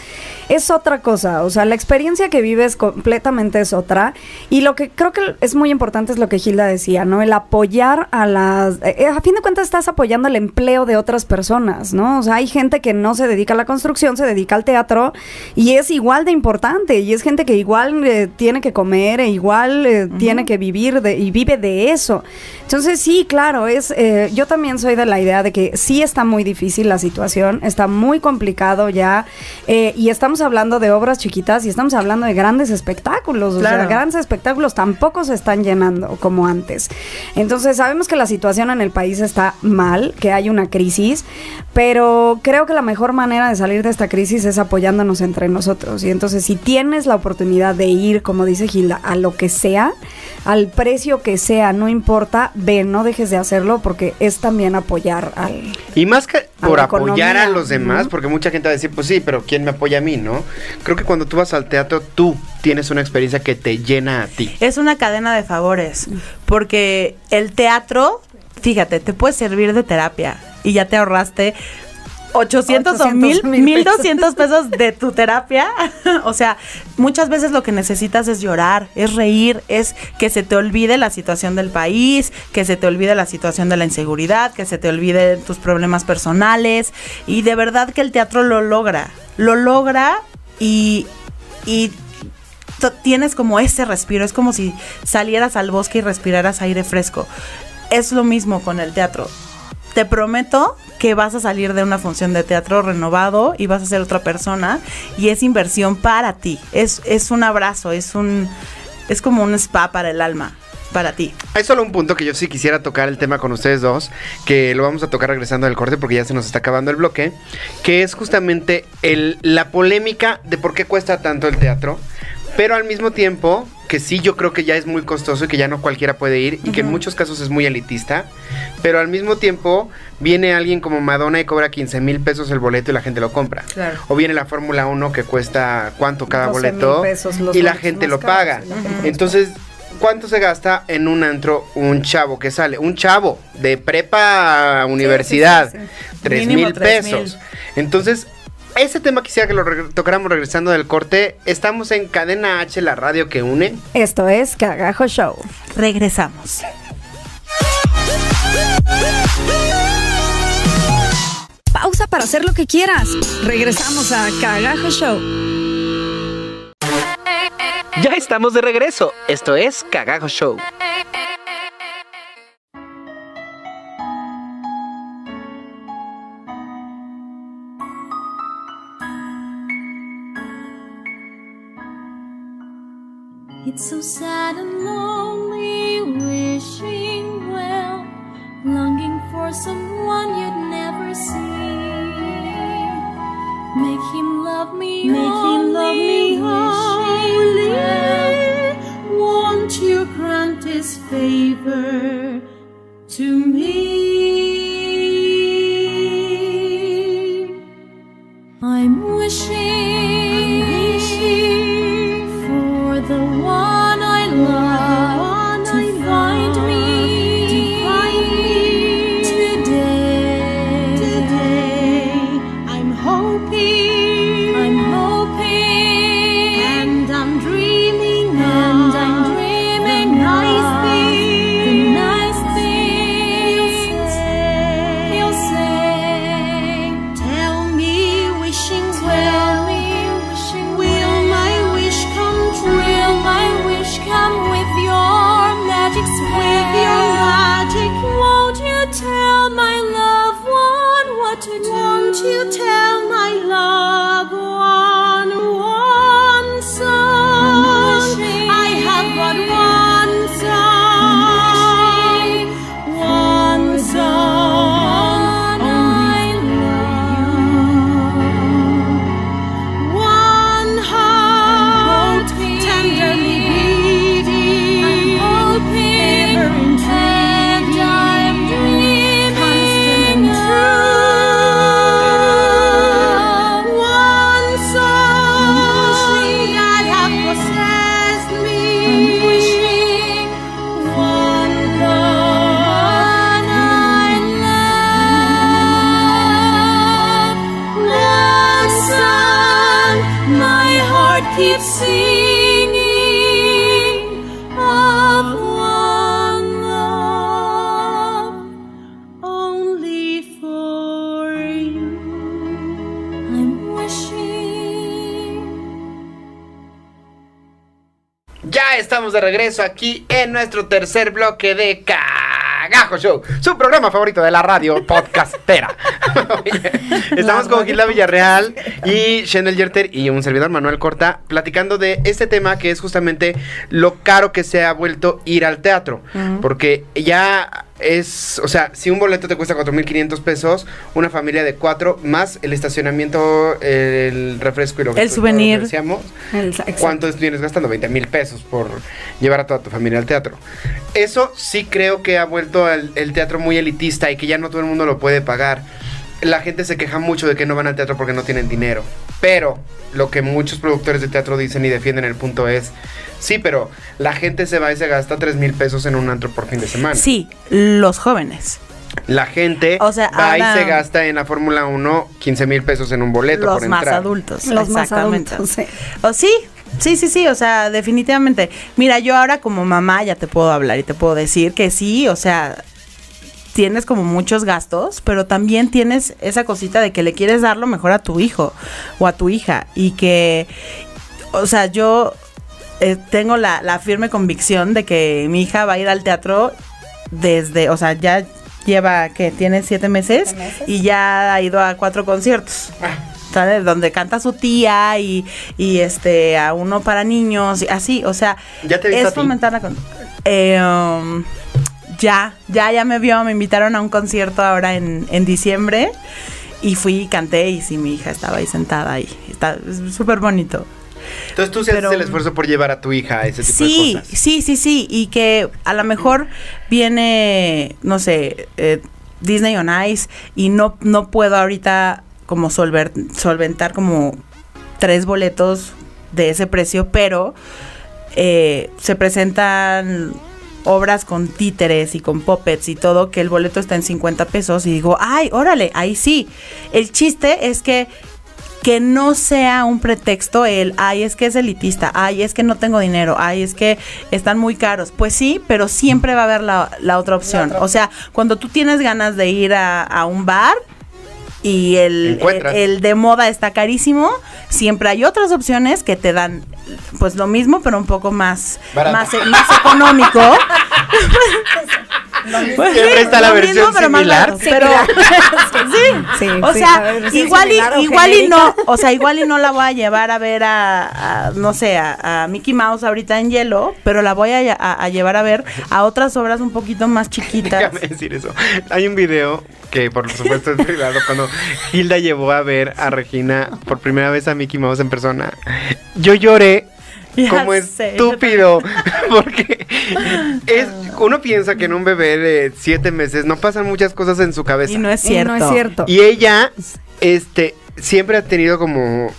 C: es otra cosa. O sea, la experiencia que vives completamente es otra. Y lo que creo que es muy importante es lo que Gilda decía, ¿no? El apoyar a las... eh, a fin de cuentas estás apoyando el empleo de otras personas, ¿no? O sea, hay gente que no se dedica a la construcción, se dedica al teatro y es igual de importante y es gente que igual eh, tiene que comer e igual eh, tiene que vivir de, y vive de eso. Entonces sí, claro, es eh, yo también soy de la idea de que sí está muy difícil la situación, está muy complicado ya eh, y estamos hablando de obras chiquitas y estamos hablando de grandes espectáculos, o sea,
D: Claro.
C: grandes espectáculos tampoco se están llenando. como antes. Entonces sabemos que la situación en el país está mal, que hay una crisis, pero creo que la mejor manera de salir de esta crisis es apoyándonos entre nosotros. Y entonces si tienes la oportunidad de ir, como dice Gilda, a lo que sea, al precio que sea, no importa, ve, no dejes de hacerlo porque es también apoyar al...
B: Y más que por apoyar a los demás, porque mucha gente va a decir, pues sí, pero ¿quién me apoya a mí, no? Creo que cuando tú vas al teatro, tú tienes una experiencia que te llena a ti.
D: Es una cadena de favores, porque el teatro, fíjate, te puede servir de terapia y ya te ahorraste 800, o 1000, 1200 pesos de tu terapia. o sea, muchas veces lo que necesitas es llorar, es reír, es que se te olvide la situación del país, que se te olvide la situación de la inseguridad, que se te olvide tus problemas personales. Y de verdad que el teatro lo logra. Lo logra y, y tienes como ese respiro. Es como si salieras al bosque y respiraras aire fresco. Es lo mismo con el teatro te prometo que vas a salir de una función de teatro renovado y vas a ser otra persona y es inversión para ti. Es, es un abrazo, es un es como un spa para el alma. Para ti.
B: Hay solo un punto que yo sí quisiera tocar el tema con ustedes dos, que lo vamos a tocar regresando del corte porque ya se nos está acabando el bloque, que es justamente el, la polémica de por qué cuesta tanto el teatro, pero al mismo tiempo que sí yo creo que ya es muy costoso y que ya no cualquiera puede ir y que en muchos casos es muy elitista, pero al mismo tiempo viene alguien como Madonna y cobra 15 mil pesos el boleto y la gente lo compra. O viene la Fórmula 1 que cuesta cuánto cada boleto y la gente lo paga. Entonces, ¿cuánto se gasta en un antro un chavo que sale? Un chavo de prepa universidad, tres mil pesos. Entonces, ese tema quisiera que lo tocáramos regresando del corte. Estamos en Cadena H, la radio que une.
C: Esto es Cagajo Show.
D: Regresamos.
C: Pausa para hacer lo que quieras. Regresamos a Cagajo Show.
G: Ya estamos de regreso. Esto es Cagajo Show. It's so sad and lonely,
B: de regreso aquí en nuestro tercer bloque de Cagajo Show, su programa favorito de la radio podcastera. Estamos con. Gilda Villarreal y Shendel Yerter y un servidor Manuel Corta platicando de este tema que es justamente lo caro que se ha vuelto ir al teatro. Porque ya es, o sea, si un boleto te cuesta 4.500 pesos, una familia de cuatro, más el estacionamiento, el refresco y lo que
D: El souvenir.
B: decíamos,
C: El-.
B: ¿Cuánto vienes gastando? 20 mil pesos por llevar a toda tu familia al teatro. Eso sí creo que ha vuelto al- el teatro muy elitista y que ya no todo el mundo lo puede pagar. La gente se queja mucho de que no van al teatro porque no tienen dinero. Pero lo que muchos productores de teatro dicen y defienden el punto es, sí, pero la gente se va y se gasta 3 mil pesos en un antro por fin de semana.
D: Sí, los jóvenes.
B: La gente
D: O sea,
B: va
D: ahora-
B: y se gasta en la Fórmula 1 15 mil pesos en un boleto
D: los
B: por
D: más
B: entrar.
D: adultos.
C: Los más
D: exactamente.
C: adultos, sí.
D: O sí, sí, sí, sí, o sea, definitivamente. Mira, yo ahora como mamá ya te puedo hablar y te puedo decir que sí, o sea, tienes como muchos gastos, pero también tienes esa cosita de que le quieres dar lo mejor a tu hijo o a tu hija. Y que, o sea, yo eh, tengo la, la firme convicción de que mi hija va a ir al teatro desde, o sea, ya lleva, que tiene siete meses, y ya ha ido a cuatro conciertos. ¿Sabes? Donde canta su tía y, y este a uno para niños, y así, o sea,
B: ¿Ya te viste a
D: es fomentar la con- eh, um, ya, ya, ya me vio, me invitaron a un concierto ahora en, en diciembre y fui y canté y sí, mi hija estaba ahí sentada y está es súper bonito.
B: Entonces tú sí haces
D: Pero-
B: el esfuerzo por llevar a tu hija a ese tipo
D: Sí,
B: de cosas.
D: sí, sí, sí, y que a lo mejor viene, no sé, eh, Disney on Ice y no, no puedo ahorita como solver- solventar como tres boletos de ese precio, pero eh, se presentan obras con títeres y con puppets y todo, que el boleto está en 50 pesos y digo, ay, órale, ahí sí. El chiste es que que no sea un pretexto el, ay, es que es elitista, ay, es que no tengo dinero, ay, es que están muy caros. Pues sí, pero siempre va a haber la, la otra opción. O sea, cuando tú tienes ganas de ir a, a un bar y el, el, de moda está carísimo, siempre hay otras opciones que te dan pues lo mismo, pero un poco más,
B: Barato.
D: más, e- más económico. Pues
B: Siempre está la versión
D: pero más
B: similar.
D: barato, pero sí,
C: Sí,
D: o
C: sí,
D: sea,
C: ver,
D: igual y, igual y
C: genérica.
D: no, o sea, igual y no la voy a llevar a ver a, a, no sé, a, a Mickey Mouse ahorita en hielo, pero la voy a, a- a llevar a ver a otras obras un poquito más chiquitas.
B: Déjame decir eso. Hay un video que por supuesto es privado cuando Hilda llevó a ver a Regina por primera vez a Mickey Mouse en persona. Yo lloré
D: Ya
B: como
D: sé,
B: estúpido porque es uno piensa que en un bebé de siete meses no pasan muchas cosas en su cabeza
D: Y no es
C: Y
D: cierto.
C: no es cierto.
B: y ella este siempre ha tenido como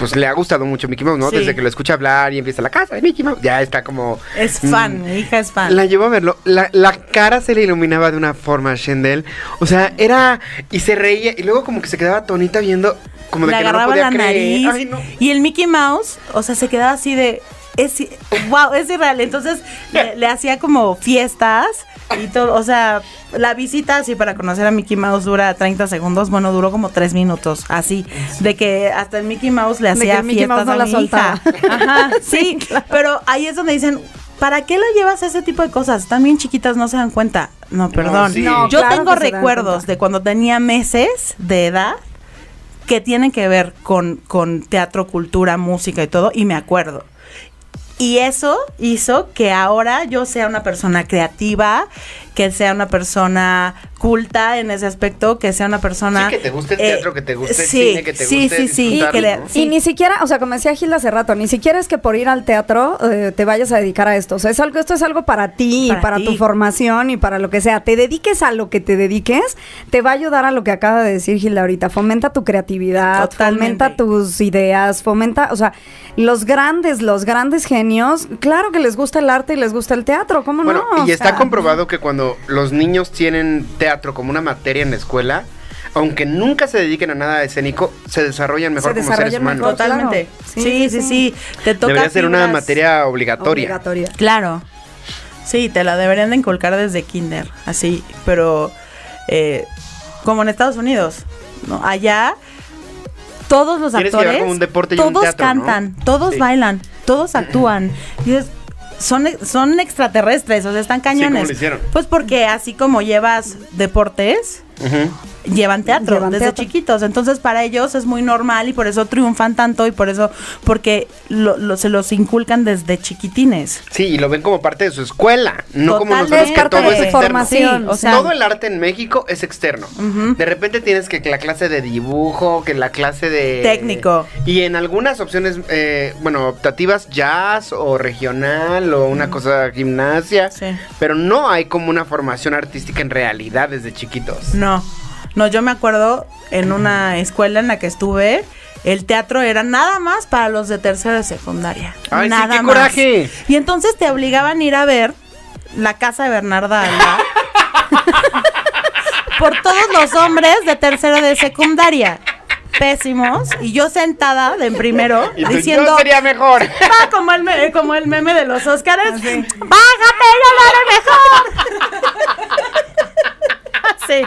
B: pues le ha gustado mucho Mickey Mouse, ¿no?
D: Sí.
B: Desde que lo escucha hablar y empieza la casa de Mickey Mouse, ya está como
D: Es
B: Mm.
D: fan, mi hija es fan.
B: la llevó a verlo. La, la cara se le iluminaba de una forma a Shendel. O sea, era. Y se reía. Y luego, como que se quedaba tonita viendo. Como de
D: le
B: que no lo
D: agarraba
B: podía
D: la
B: creer.
D: nariz.
B: Ay, no.
D: Y el Mickey Mouse, o sea, se quedaba así de. Es, wow, es irreal. Entonces le, le hacía como fiestas y todo. O sea, la visita así para conocer a Mickey Mouse dura 30 segundos. Bueno, duró como 3 minutos. Así. De que hasta el Mickey Mouse le
C: De que
D: hacía
C: Mickey
D: fiestas
C: Mouse no
D: a
C: la
D: mi hija. Ajá, sí. Pero ahí es donde dicen. ¿Para qué la llevas a ese tipo de cosas? Bien chiquitas, no se dan cuenta. No, perdón.
B: sí. No,
D: Yo
C: claro
D: tengo recuerdos de cuando tenía meses de edad que tienen que ver con, con teatro, cultura, música y todo, y me acuerdo. Y eso hizo que ahora yo sea una persona creativa, que sea una persona culta en ese aspecto, que sea una persona...
B: Sí, que te guste el teatro, que te guste el
D: sí,
B: cine, que te
D: sí,
B: guste
D: Sí, sí,
B: disfrutarlo,
D: que le-
B: ¿no?
D: sí.
C: Y ni siquiera, o sea, como decía Gilda hace rato, ni siquiera es que por ir al teatro eh, te vayas a dedicar a esto. O sea, es algo, esto es algo para ti,
D: Para
C: y para
D: ti.
C: tu formación y para lo que sea. Te dediques a lo que te dediques, te va a ayudar a lo que acaba de decir Gilda ahorita. Fomenta tu creatividad,
D: Totalmente.
C: fomenta tus ideas, fomenta, o sea, los grandes, los grandes genios, claro que les gusta el arte y les gusta el teatro, ¿cómo
B: Bueno,
C: no?
B: y
C: O
B: está
C: sea,
B: comprobado que cuando los niños tienen teatro como una materia en la escuela, aunque nunca se dediquen a nada escénico, se desarrollan mejor
C: Se
B: como seres humanos.
C: mejor.
D: Totalmente.
C: claro.
D: Sí,
C: Sí,
D: sí,
C: sí,
D: sí, Te toca
B: Debería ser una materia obligatoria.
C: obligatoria.
D: Claro. Sí, te la deberían de inculcar desde kinder, así, pero eh, como en Estados Unidos, ¿no? Allá todos los actores,
B: como un deporte y un
D: todos
B: teatro, ¿no?
D: cantan, todos
B: Sí.
D: bailan, todos actúan. Y es- son, son extraterrestres, o sea, están
B: ¿cómo
D: cañones.
B: lo hicieron?
D: Pues porque así como llevas deportes, llevan teatro
C: Llevan
D: desde
C: teatro.
D: chiquitos. Entonces, para ellos es muy normal y por eso triunfan tanto y por eso, porque lo- lo- se los inculcan desde chiquitines.
B: Sí, y lo ven como parte de su escuela, no como nosotros que
C: parte
B: todo
C: de
B: es externo.
C: formación.
D: Sí, o sea-
B: todo el arte en México es externo. De repente tienes que la clase de dibujo, que la clase de...
D: Técnico.
B: Y en algunas opciones, eh, bueno, optativas, jazz o regional o una cosa gimnasia.
D: Sí.
B: Pero no hay como una formación artística en realidad desde chiquitos.
D: No, no, yo me acuerdo en una escuela en la que estuve, el teatro era nada más para los de tercero de secundaria.
B: Ay, sí,
D: nada
B: qué
D: más.
B: coraje.
D: Y entonces te obligaban a ir a ver la casa de Bernarda Alba por todos los hombres de tercero de secundaria. Pésimos. Y yo sentada de en primero
B: Y tú,
D: diciendo.
B: yo sería mejor.
D: Ah, como el, me- como el meme de los Óscares. ¡Bájate, yo lo haré mejor! Así.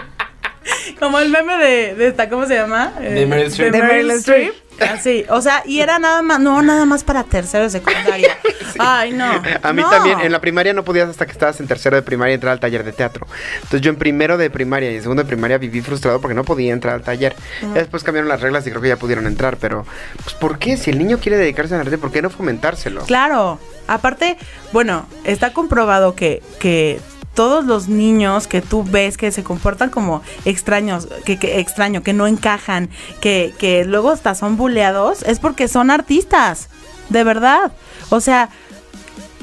D: Como el meme de, de esta, ¿cómo se llama? Eh,
B: De Meryl Streep.
D: De Meryl Streep. Así, o sea, y era nada más, no, nada más para tercero de secundaria. Ay, no.
B: A mí
D: no.
B: también, en la primaria no podías hasta que estabas en tercero de primaria entrar al taller de teatro. Entonces yo en primero de primaria y en segundo de primaria viví frustrado porque no podía entrar al taller. Ya después cambiaron las reglas y creo que ya pudieron entrar, pero pues ¿por qué? Si el niño quiere dedicarse al arte, ¿por qué no fomentárselo?
D: Claro. Aparte, bueno, está comprobado que, que todos los niños que tú ves que se comportan como extraños, que, que extraño, que no encajan, que, que luego hasta son buleados, es porque son artistas. De verdad. O sea,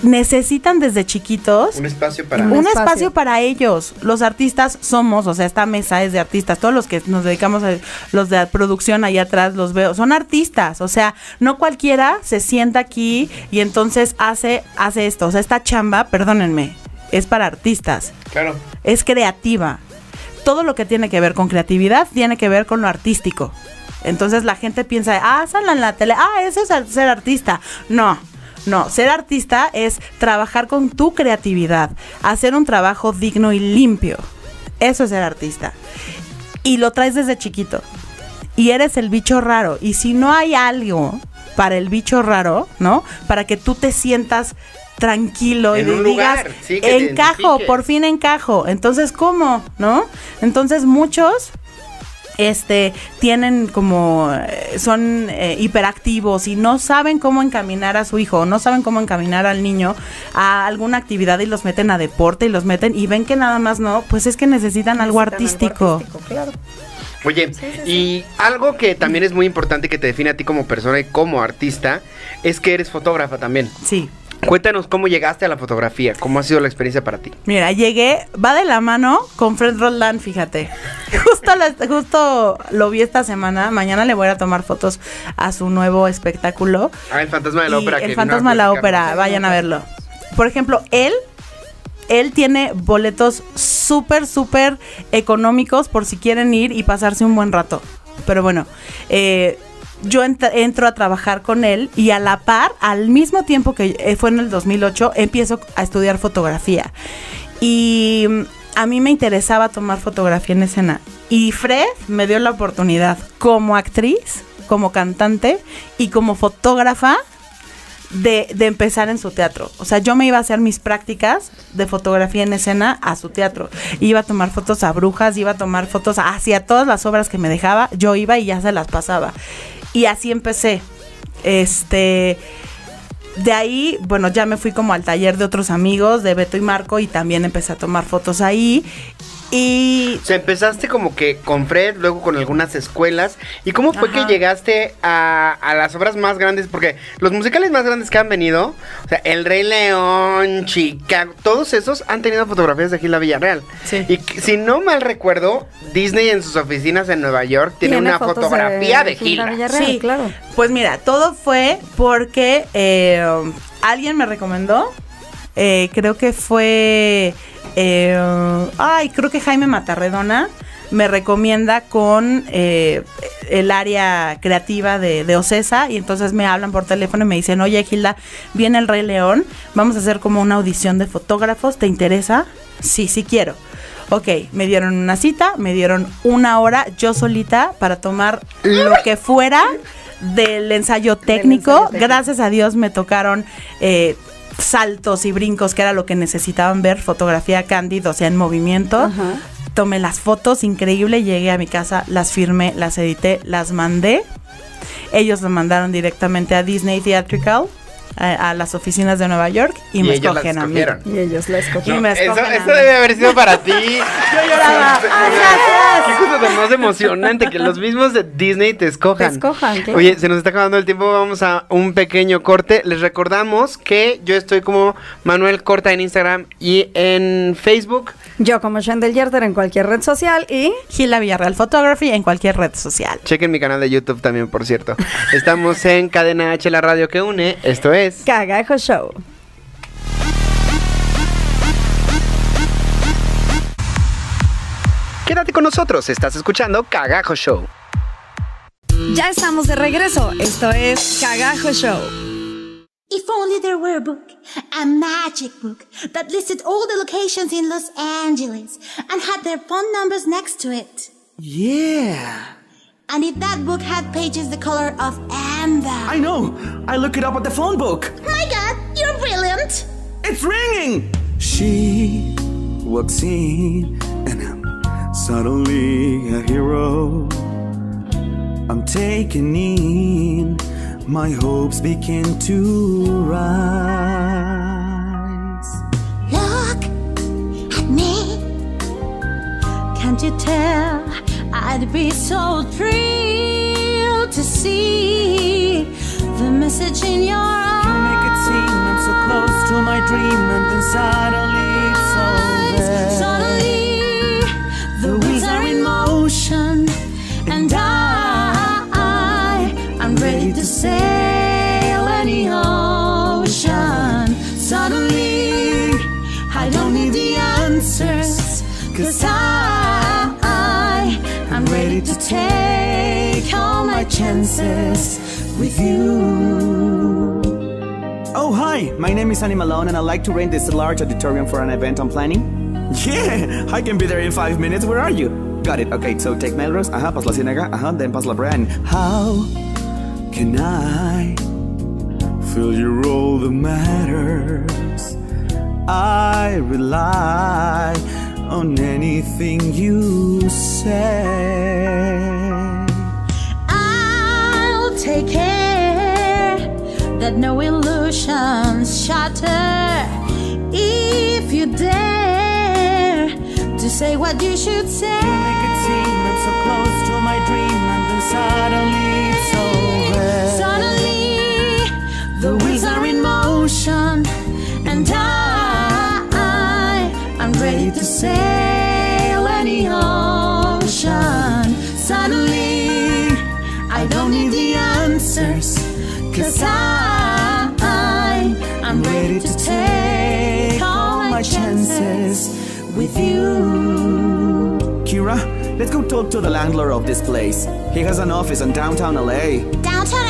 D: necesitan desde chiquitos
B: Un espacio para...
C: Un
D: un
C: espacio.
D: espacio. para ellos. Los artistas somos, o sea, esta mesa es de artistas. Todos los que nos dedicamos a los de producción ahí atrás los veo, son artistas. O sea, no cualquiera se sienta aquí y entonces hace, hace esto. O sea, esta chamba, perdónenme, es para artistas.
B: Claro.
D: Es creativa. Todo lo que tiene que ver con creatividad tiene que ver con lo artístico. Entonces la gente piensa, ah, salen en la tele, ah, eso es ser artista. No, no, ser artista es trabajar con tu creatividad, hacer un trabajo digno y limpio. Eso es ser artista. Y lo traes desde chiquito. Y eres el bicho raro. Y si no hay algo para el bicho raro, ¿no? Para que tú te sientas tranquilo
B: En
D: y
B: un
D: digas,
B: lugar, sí, que te
D: encajo,
B: identifiques".
D: por fin encajo. Entonces, ¿cómo? ¿No? Entonces, muchos este tienen como eh, son eh, hiperactivos y no saben cómo encaminar a su hijo, no saben cómo encaminar al niño a alguna actividad y los meten a deporte y los meten y ven que nada más no, pues es que necesitan algo artístico.
C: claro.
B: Oye, y algo que también es muy importante que te define a ti como persona y como artista es que eres fotógrafa también.
D: Sí.
B: Cuéntanos cómo llegaste a la fotografía, cómo ha sido la experiencia para ti.
D: Mira, llegué, va de la mano con Fred Roland, fíjate. Justo lo, justo lo vi esta semana. Mañana le voy a tomar fotos a su nuevo espectáculo.
B: Ah, el fantasma de la
D: Y
B: ópera.
D: El fantasma de la ópera, vayan a verlo. Por ejemplo, él, él tiene boletos súper, súper económicos por si quieren ir y pasarse un buen rato. Pero bueno, eh, yo ent- entro a trabajar con él y a la par, al mismo tiempo que eh, fue en el 2008, empiezo a estudiar fotografía. Y mm, a mí me interesaba tomar fotografía en escena. Y Fred me dio la oportunidad como actriz, como cantante y como fotógrafa de, de empezar en su teatro. O sea, yo me iba a hacer mis prácticas de fotografía en escena a su teatro. Iba a tomar fotos a brujas, iba a tomar fotos hacia todas las obras que me dejaba. Yo iba y ya se las pasaba. Y así empecé. Este. De ahí, bueno, ya me fui como al taller de otros amigos, de Beto y Marco, y también empecé a tomar fotos ahí. Y
B: O sea, empezaste como que con Fred, luego con algunas escuelas. ¿Y cómo fue
D: Ajá.
B: que llegaste a, a las obras más grandes? Porque los musicales más grandes que han venido, o sea, El Rey León, Chicago, todos esos han tenido fotografías de Gila Villarreal.
D: Sí.
B: Y si no mal recuerdo, Disney en sus oficinas en Nueva York tiene, una fotografía de,
C: Gilda
B: Gila.
C: Villarreal,
D: Sí.
C: claro.
D: Pues mira, todo fue porque eh, alguien me recomendó. Eh, creo que fue. eh, ay, creo que Jaime Matarredona me recomienda con eh, el área creativa de, de Ocesa y entonces me hablan por teléfono y me dicen, oye Gilda, viene el Rey León, vamos a hacer como una audición de fotógrafos, ¿te interesa? Sí, sí quiero. Ok, me dieron una cita, me dieron una hora yo solita para tomar lo que fuera del ensayo técnico.
C: ensayo técnico.
D: Gracias a Dios me tocaron eh, saltos y brincos, que era lo que necesitaban ver, fotografía cándida, o sea, en movimiento. Tomé las fotos, increíble, llegué a mi casa, las firmé, las edité, las mandé. Ellos lo mandaron directamente a Disney Theatrical, a, a las oficinas de Nueva York, y,
B: Y
D: me
B: ellos la
D: escogen a mí.
B: escogieron.
C: Y ellos la
D: Y
C: escogieron.
D: me
B: Eso, eso
D: mí.
B: debe haber sido para ti.
D: Yo lloraba. ¡Ay,
B: Qué
D: gracias!
B: cosa tan más emocionante que los mismos de Disney te escojan.
C: Te escojan, claro.
B: Oye, se nos está acabando el tiempo, vamos a un pequeño corte. Les recordamos que yo estoy como Manuel Corta en Instagram y en Facebook.
C: Yo como Shendel Yerter en cualquier red social y
D: Gila Villarreal Photography en cualquier red social.
B: Chequen mi canal de YouTube también, por cierto. Estamos en Cadena H, la radio que une. Esto es...
C: Cagajo Show.
B: Quédate con nosotros, estás escuchando Cagajo Show.
C: Ya estamos de regreso. Esto es Cagajo Show.
H: If only there were a book, a magic book, that listed all the locations in Los Angeles and had their phone numbers next to it.
I: Yeah.
H: And if that book had pages the color of amber.
I: I know. I look it up at the phone book.
H: My god, you're brilliant!
I: It's ringing. She walks in, and I'm suddenly a hero. I'm taken in. My hopes begin to rise.
H: Look at me.
G: Can't you tell? I'd be so thrilled to see the message in your eyes.
I: You make it seem I'm so close to my dream, and then suddenly it's there.
G: Suddenly, the wheels are in motion, and I, I'm ready to sail To take all my chances with you.
I: Oh, hi. My name is Annie Malone, and I'd like to rent this large auditorium for an event I'm planning. Yeah, I can be there in five minutes. Where are you? Got it. Okay, so take Melrose, ajá, pas la Ciénaga, ajá, then pas la Brea, How can I fill your all that matters? I rely on anything you say.
G: I'll take care that no illusions shatter. If you dare to say what you should say,
I: You make it seem I'm so close to my dream, and then suddenly
G: sail any ocean. Suddenly, I don't need the answers, cause I, I I'm ready to take all my chances with you.
I: Kira, let's go talk to the landlord of this place. He has an office in downtown LA.
H: Downtown LA?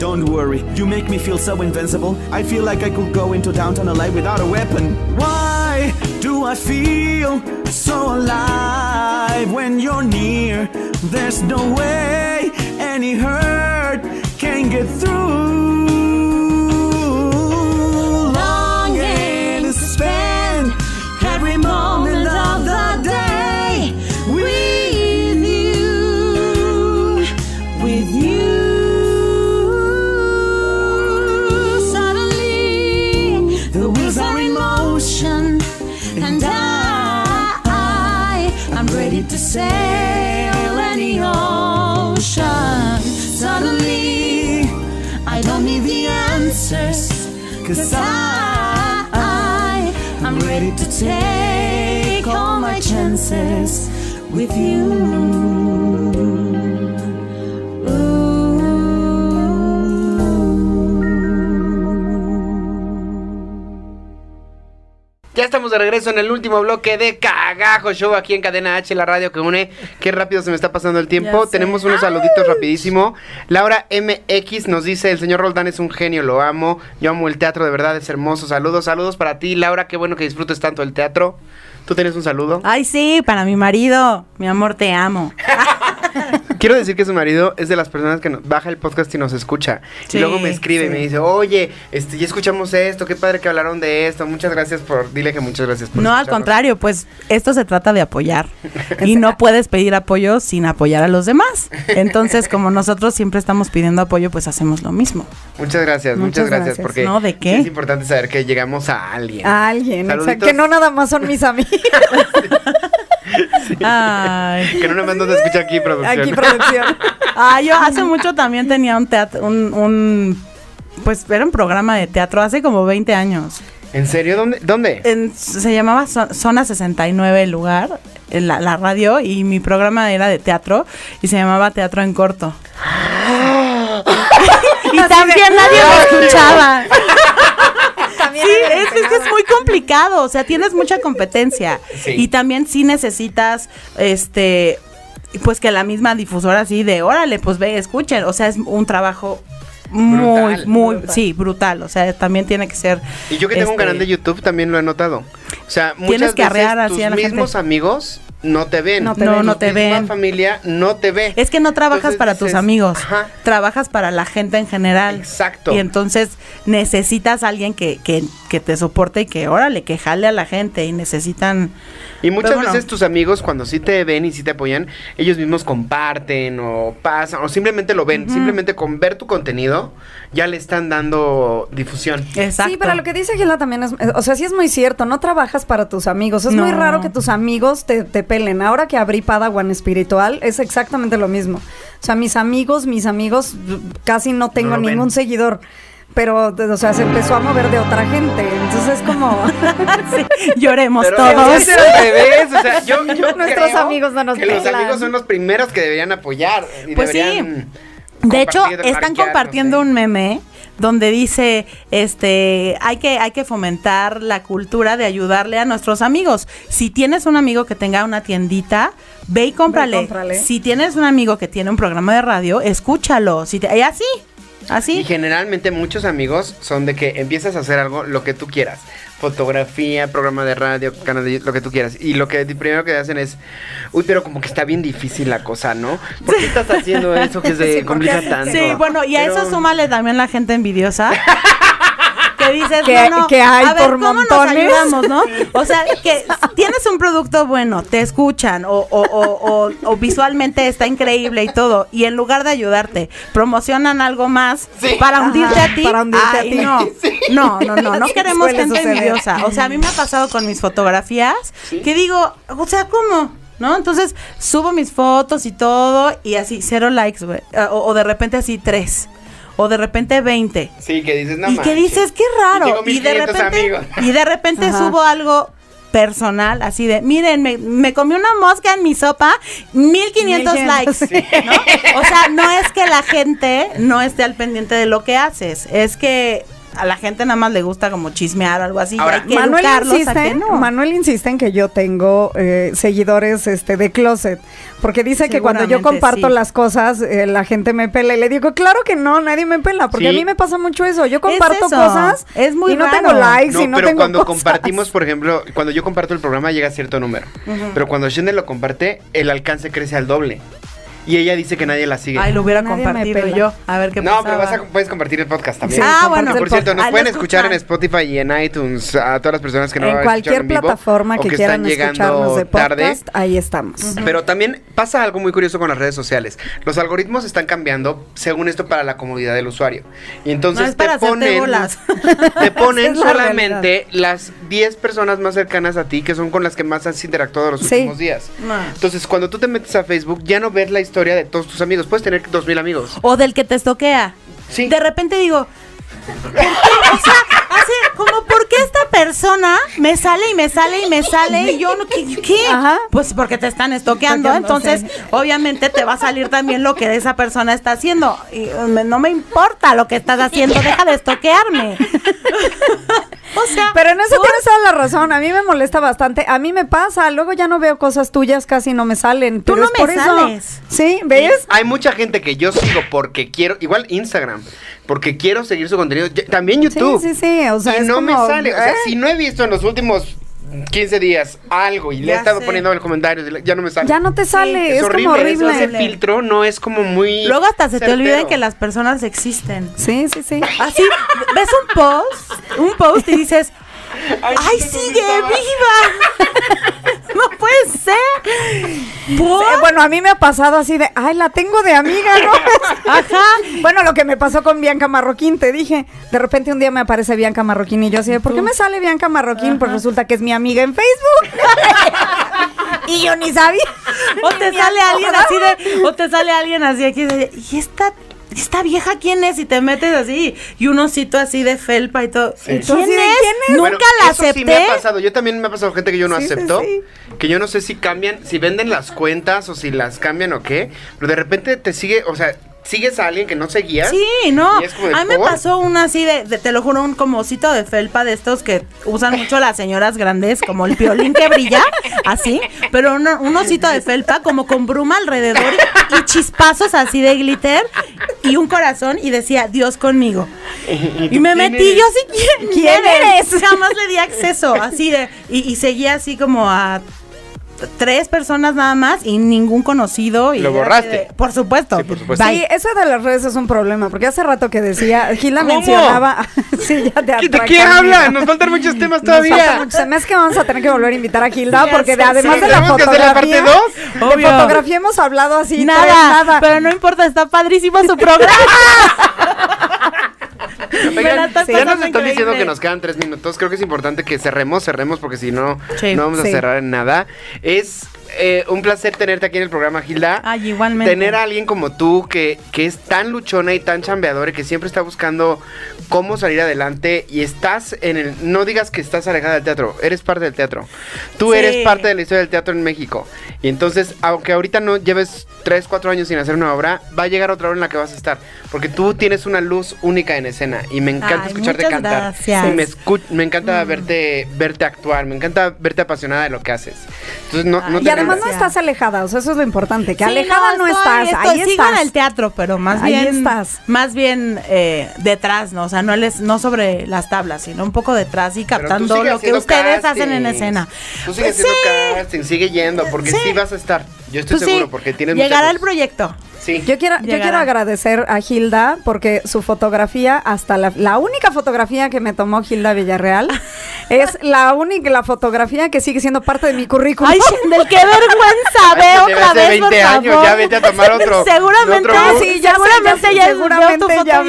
I: Don't worry, you make me feel so invincible. I feel like I could go into downtown LA without a weapon. Why do I feel so alive when you're near? There's no way any hurt can get through.
G: Sail any ocean. Suddenly, I don't need the answers, cause I, I, I'm ready to take all my chances with you.
B: Ya estamos de regreso en el último bloque de Cagajo Show aquí en Cadena H, la radio que une. Qué rápido se me está pasando el tiempo. Tenemos unos saluditos rapidísimo. Laura MX nos dice, el señor Roldán es un genio, lo amo. Yo amo el teatro, de verdad es hermoso. Saludos, saludos para ti, Laura. Qué bueno que disfrutes tanto el teatro. ¿Tú tienes un saludo?
D: Ay, sí, para mi marido. Mi amor, te amo.
B: Quiero decir que su marido es de las personas que nos baja el podcast y nos escucha.
D: Sí,
B: y luego me escribe y me dice, oye, este, ya escuchamos esto, qué padre que hablaron de esto. Muchas gracias por, dile que muchas gracias por
D: No, al
B: escucharnos".
D: contrario, pues esto se trata de apoyar. Y no puedes pedir apoyo sin apoyar a los demás. Entonces, como nosotros siempre estamos pidiendo apoyo, pues hacemos lo mismo.
B: Muchas gracias, muchas,
C: Muchas
B: gracias,
C: gracias.
B: porque
D: No, ¿de qué?
B: es importante saber que llegamos a alguien.
C: A alguien, exacto,
B: Saluditos.
C: que no nada más son mis amigos.
D: Ay.
B: Que no nada más nos escucha aquí, producción.
C: Aquí producción.
D: Ah, yo hace mucho también tenía un teatro, un, un- pues era un programa de teatro hace como 20 años.
B: ¿En serio? ¿Dónde? ¿Dónde?
D: En- se llamaba Zo- Zona 69 el lugar, en la, la radio, y mi programa era de teatro y se llamaba Teatro en Corto. y también nadie lo escuchaba.
C: También
D: Sí, es, es que es muy complicado, o sea, tienes mucha competencia.
B: Sí.
D: y también sí necesitas, este, pues que la misma difusora así de, órale, pues ve, escuchen, o sea, es un trabajo muy,
B: Brutal.
D: muy, sí, brutal, o sea, también tiene que ser.
B: Y yo que tengo un
D: este,
B: canal de YouTube también lo he notado. O sea, muchas
D: Tienes que arrear
B: veces tus
D: a la gente.
B: mismos amigos no te ven.
C: No te
D: No,
C: ven.
D: no
B: Tu
D: te
B: misma
D: ven.
B: familia no te ve.
D: Es que no trabajas
B: Entonces
D: para tus amigos,
B: Ajá.
D: trabajas para la gente en general.
B: Exacto.
D: Y entonces necesitas a alguien que, que, que te soporte y que, órale, que jale a la gente y necesitan...
B: Y muchas
D: bueno.
B: veces tus amigos cuando sí te ven y sí te apoyan, ellos mismos comparten o pasan o simplemente lo ven, simplemente con ver tu contenido ya le están dando difusión.
D: Exacto.
C: Sí, pero lo que dice Gila también es, o sea, sí es muy cierto, no trabajas para tus amigos. Es muy raro que tus amigos te, te pelen. Ahora que abrí Padawan Espiritual, es exactamente lo mismo. O sea, mis amigos, mis amigos, casi no tengo
B: No lo ven.
C: ningún seguidor. Pero, o sea, se empezó a mover de otra gente. Entonces es como...
D: Sí, lloremos
B: Pero
D: todos.
B: ser al revés, o sea, yo, yo
C: Nuestros
B: creo
C: amigos no nos
B: que los amigos son los primeros que deberían apoyar y
D: Pues sí. De hecho, están compartiendo un meme donde dice, este, hay que, hay que fomentar la cultura de ayudarle a nuestros amigos. Si tienes un amigo que tenga una tiendita, ve y cómprale.
C: cómprale.
D: Si tienes un amigo que tiene un programa de radio, escúchalo. Si te, y así,
B: Y
D: así.
B: generalmente muchos amigos son de que empiezas a hacer algo, lo que tú quieras. Fotografía, programa de radio, canal de lo que tú quieras. Y lo que primero que hacen es, uy, pero como que está bien difícil la cosa, ¿no? ¿Por qué estás haciendo eso que se
C: Sí,
B: complica
C: porque-
B: tanto?
D: Sí, bueno, y a
B: Pero-
D: eso súmale también la gente envidiosa. Que dices,
C: Que-
D: no, no,
C: que hay
D: a ver,
C: por
D: ¿cómo
C: montones?
D: nos ayudamos, no? O sea, que tienes un producto bueno, te escuchan o, o, o, o- o visualmente está increíble y todo, y en lugar de ayudarte, promocionan algo más
B: Sí.
D: para hundirte
C: Ajá,
D: a ti.
C: para hundirte a ti.
D: No, no, no, no, no queremos gente
C: suceder.
D: envidiosa. O sea, a mí me ha pasado con mis fotografías que digo, o sea, ¿cómo? ¿No? Entonces subo mis fotos y todo y así, cero likes, güey. O, o de repente así, tres. O de repente 20.
B: Sí, que dices, no
D: y que
B: manches.
D: dices, qué raro.
B: Y tengo
D: Y, de
B: 1500
D: repente,
B: amigos.
D: y de repente
C: Ajá.
D: subo algo personal, así de, miren, me, me comí una mosca en mi sopa, 1500
C: 1500,
D: likes, ¿no? O sea, no es que la gente no esté al pendiente de lo que haces, es que a la gente nada más le gusta como chismear o algo así, y
B: Ahora,
D: hay que
C: Manuel insiste,
D: que no.
C: Manuel insiste en que yo tengo eh, seguidores este de closet, porque dice que cuando yo comparto
D: sí.
C: las cosas eh, la gente me pela y le digo, claro que no, nadie me pela, porque
B: Sí.
C: a mí me pasa mucho eso, yo comparto
D: eso,
C: cosas
D: es muy
C: y no
D: raro.
C: tengo likes
B: No,
C: y no
B: pero
C: tengo
B: cuando
C: cosas.
B: compartimos, por ejemplo, cuando yo comparto el programa llega a cierto número. Pero cuando Shende lo comparte, el alcance crece al doble. Y ella dice que nadie la sigue.
D: Ay, lo hubiera
C: Nadie
D: compartido yo, a ver qué
B: no,
D: pasaba.
B: pero vas a, puedes compartir el podcast también.
C: Sí,
D: Ah, bueno.
B: Por cierto, nos
D: Ah,
B: pueden escuchar en. Spotify y en iTunes a todas las personas que no
C: en cualquier
B: en vivo
C: plataforma
B: o
C: que, quieran escucharnos de
B: tarde.
C: podcast, ahí estamos.
B: Pero también pasa algo muy curioso con las redes sociales. Los algoritmos están cambiando según esto para la comodidad del usuario. Y entonces
D: No, es para
B: te ponen
D: bolas.
B: te ponen
C: la
B: solamente las 10 personas más cercanas a ti que son con las que más has interactuado los
C: Sí.
B: últimos días.
D: No.
B: Entonces, cuando tú te metes a Facebook, ya no ves la historia de todos tus amigos. Puedes tener 2000 amigos.
D: O del que te estoquea.
B: Sí.
D: De repente digo, ¿por qué? O sea, hace como, ¿por qué esta persona me sale y me sale y me sale y yo no, ¿qué? qué? Pues porque te están estoqueando, entonces obviamente te va a salir también lo que esa persona está haciendo. Y me- no me importa lo que estás haciendo, deja de estoquearme. o sea,
C: Pero en eso
D: ¿por?
C: tienes toda la razón. A mí me molesta bastante. A mí me pasa. Luego ya no veo cosas tuyas, casi no me salen.
D: Tú
C: pero
D: no
C: es
D: me
C: por eso.
D: sales.
C: Sí, ¿ves?
B: Hay mucha gente que yo sigo porque quiero, igual Instagram, porque quiero seguir su contenido. También YouTube.
C: Sí, sí, sí. O sea,
B: y
C: es
B: no me
C: como,
B: sale. O sea,
C: ¿eh?
B: si no he visto en los últimos 15 días, algo, y le he estado
D: sé.
B: poniendo el comentario, ya no me sale.
C: Ya no te sale, es, como
B: horrible, eso, ese
C: horrible.
B: filtro no es como muy.
D: Luego hasta se te olvida que las personas existen.
C: Sí, sí, sí.
D: Así, ves un post, un post y dices, ¡ay, sigue viva! no puede ser. ¿Por?
C: Eh, bueno, a mí me ha pasado así de, ay, la tengo de amiga, ¿no? Ajá. Bueno, lo que me pasó con Bianca Marroquín, te dije. De repente un día me aparece Bianca Marroquín y yo así de, ¿por qué me sale Bianca Marroquín? Pues resulta que es mi amiga en Facebook. y yo ni sabía.
D: O te sale alguien así de, o te sale alguien así aquí de, ¿y esta, esta vieja quién es? Y te metes así, y un osito así de felpa y todo.
B: Sí.
D: ¿Y
C: ¿Tú
D: ¿Quién es?
C: quién es?
D: Nunca la
B: eso sí me
D: acepté.
B: ha pasado. Yo también me ha pasado gente que yo no
C: Sí,
B: acepto.
C: sí.
B: Que yo no sé si cambian, si venden las cuentas o si las cambian o qué. Pero de repente te sigue, o sea, sigues a alguien que no seguías.
D: Sí, no.
B: De,
D: A mí me
B: ¿por?
D: pasó una así de, de- te lo juro, un como osito de felpa de estos que usan mucho las señoras grandes, como el piolín que brilla, así, pero uno- un osito de felpa como con bruma alrededor y, y chispazos así de glitter y un corazón y decía, Dios conmigo. Y me metí yo así, ¿quién,
C: ¿Quién eres?
D: Jamás le di acceso, así de, y, y seguía así como a tres personas nada más y ningún conocido. Y
B: Lo borraste.
D: de- por supuesto.
B: Sí, por supuesto.
D: Bye.
C: Sí, eso de las redes es un problema, porque hace rato que decía, Gila
B: ¿Cómo?
C: mencionaba, sí, ya te
B: ¿De qué
C: conmigo.
B: habla? Nos faltan muchos temas
C: Nos
B: todavía.
C: mucho. Se me hace que vamos a tener que volver a invitar a Gilda, porque de- además
D: sí.
C: de la
B: ¿Tenemos que hacer la parte
C: fotografía,
B: dos?
C: de
D: Obvio.
C: fotografía hemos hablado así,
D: nada,
C: tres, nada.
D: pero no importa, está padrísimo su programa.
B: Oigan, ya nos están diciendo que nos quedan tres minutos. Creo que es importante que cerremos, cerremos, porque si no,
D: Sí.
B: no vamos a cerrar en nada. Es eh, un placer tenerte aquí en el programa, Gilda.
D: Ay, igualmente.
B: Tener a alguien como tú que, que es tan luchona y tan chambeadora y que siempre está buscando cómo salir adelante y estás en el... No digas que estás alejada del teatro, eres parte del teatro. Tú
D: Sí.
B: eres parte de la historia del teatro en México. Y entonces, aunque ahorita no lleves 3, 4 años sin hacer una obra, va a llegar otra hora en la que vas a estar. Porque tú tienes una luz única en escena y me encanta
D: Ay,
B: escucharte cantar.
D: gracias. Mm.
B: Y me, escu- me encanta verte, verte actuar, me encanta verte apasionada de lo que haces. Entonces, no, no te
C: además no estás alejada, o sea, eso es lo importante, que
D: Sí,
C: alejada no,
D: estoy-
C: estás,
D: estoy-
C: ahí
D: sigo
C: estás.
D: en el teatro, pero más
C: Ahí
D: bien
C: estás.
D: más bien eh, detrás, ¿no? O sea, no les, no sobre las tablas, sino un poco detrás y captando lo que ustedes hacen en escena.
B: Tú sigues
D: Pues
B: haciendo casting, sigue yendo, porque sí.
D: Sí.
B: vas a estar. Yo estoy
D: Pues
B: seguro,
D: sí,
B: porque tienes
D: llegará el proyecto.
B: Sí.
C: Yo quiero, yo quiero agradecer a Gilda porque su fotografía, hasta la, la única fotografía que me tomó Gilda Villarreal, es la única la fotografía que sigue siendo parte de mi currículum.
D: Ay, Shendel, qué vergüenza,
B: Ay,
D: ve otra vez,
B: 20
D: por
B: años,
D: favor.
B: ya vete a tomar otro-
D: seguramente,
B: otro
D: sí, ya seguramente ya,
C: seguramente
D: tu foto
C: ya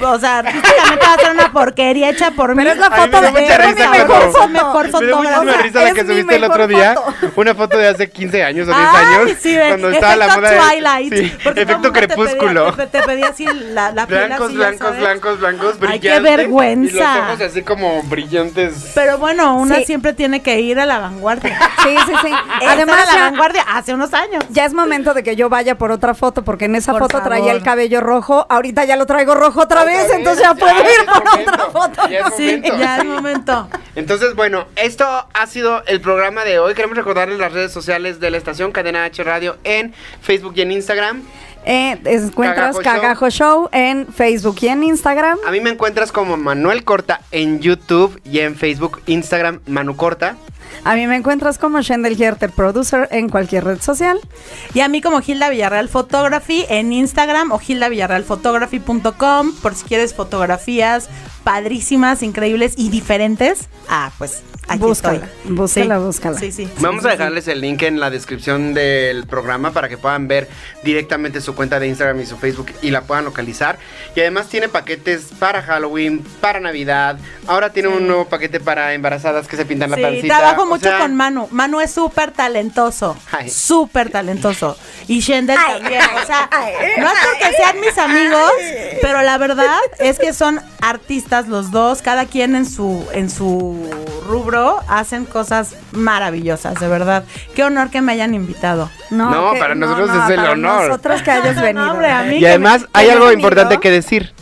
C: sí.
D: o sea, artísticamente va a ser una porquería hecha por mí.
C: Pero es la
B: A mí me
C: foto
B: dio
C: de
B: mucha
C: es mi mejor foto.
D: mejor
B: Me dio muchísima
D: fotógrafa.
B: risa la que subiste el otro día.
C: foto.
B: Una foto de hace 15 años o 10
D: Ay,
B: años.
D: sí,
B: cuando estaba la moda de.
D: Twilight,
B: sí,
D: porque
B: efecto
D: mundo te
B: crepúsculo.
D: pedía- Te, pedía así la, la piel
B: Blancos,
D: así,
B: blancos, blancos, blancos,
D: Ay, qué vergüenza.
B: Y los ojos así como brillantes.
D: Pero bueno, una
C: Sí.
D: siempre tiene que ir a la vanguardia.
C: Sí, sí, sí.
D: Además, a la vanguardia hace unos años.
C: ya es momento de que yo vaya por otra foto, porque en esa
D: Por
C: foto traía el cabello rojo. Ahorita ya lo traigo rojo otra, vez,
B: vez,
C: entonces ya
B: ya
C: puedo ir por
B: momento,
C: otra foto.
B: ya es
D: Sí,
B: momento.
D: ya es momento.
B: Entonces, bueno, esto ha sido el programa de hoy. Queremos recordarles las redes sociales de la estación Cadena H Radio en Facebook y en Instagram.
C: Eh, encuentras
B: Cagajo Show.
C: Cagajo Show en Facebook y en Instagram.
B: A mí me encuentras como Manuel Corta en YouTube y en Facebook, Instagram, Manu Corta.
C: A mí me encuentras como Shendel Gierter Producer en cualquier red social.
D: Y a mí como Gilda Villarreal Photography en Instagram o gildavillarrealphotography.com por si quieres fotografías padrísimas, increíbles y diferentes. Ah, pues aquí
C: Búscala,
D: estoy.
C: búscala,
D: Sí.
C: búscala.
D: Sí, sí.
B: Vamos
D: Sí,
B: a dejarles el link en la descripción del programa para que puedan ver directamente su cuenta de Instagram y su Facebook y la puedan localizar. Y además tiene paquetes para Halloween, para Navidad. Ahora tiene un nuevo paquete para embarazadas que se pintan la
D: Sí,
B: pancita.
D: trabajo
B: O
D: mucho
B: sea,
D: con Manu. Manu es súper talentoso.
B: Ay.
D: Súper talentoso. Y Shendel también. O sea, no es porque sean mis amigos, pero la verdad es que son artistas los dos. Cada quien en su, en su rubro hacen cosas maravillosas, de verdad. Qué honor que me hayan invitado.
B: No, para nosotros es el
C: para
B: honor.
C: Nosotros que hayas venido.
D: No, hombre, a mí
B: Y además
D: me-
B: hay algo importante que decir.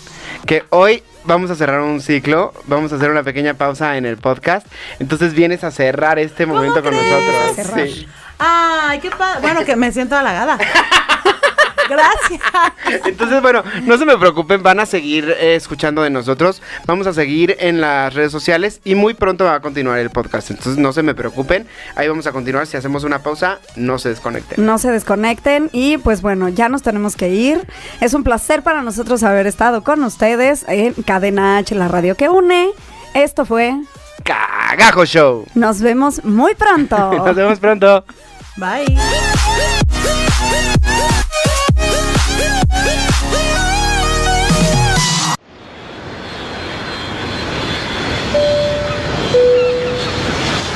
B: Que hoy vamos a cerrar un ciclo, vamos a hacer una pequeña pausa en el podcast. Entonces vienes a cerrar este momento con
D: crees?
B: nosotros. Sí.
D: Ay, qué padre. Bueno, que me siento halagada. Gracias.
B: Entonces, bueno, no se me preocupen, van a seguir eh, escuchando de nosotros. Vamos a seguir en las redes sociales y muy pronto va a continuar el podcast. Entonces, no se me preocupen. Ahí vamos a continuar. Si hacemos una pausa, no se desconecten.
C: No se desconecten y pues bueno, ya nos tenemos que ir. Es un placer para nosotros haber estado con ustedes en Cadena H, la radio que une. Esto fue
B: Cagajo Show.
C: Nos vemos muy pronto.
B: Nos vemos pronto.
D: Bye.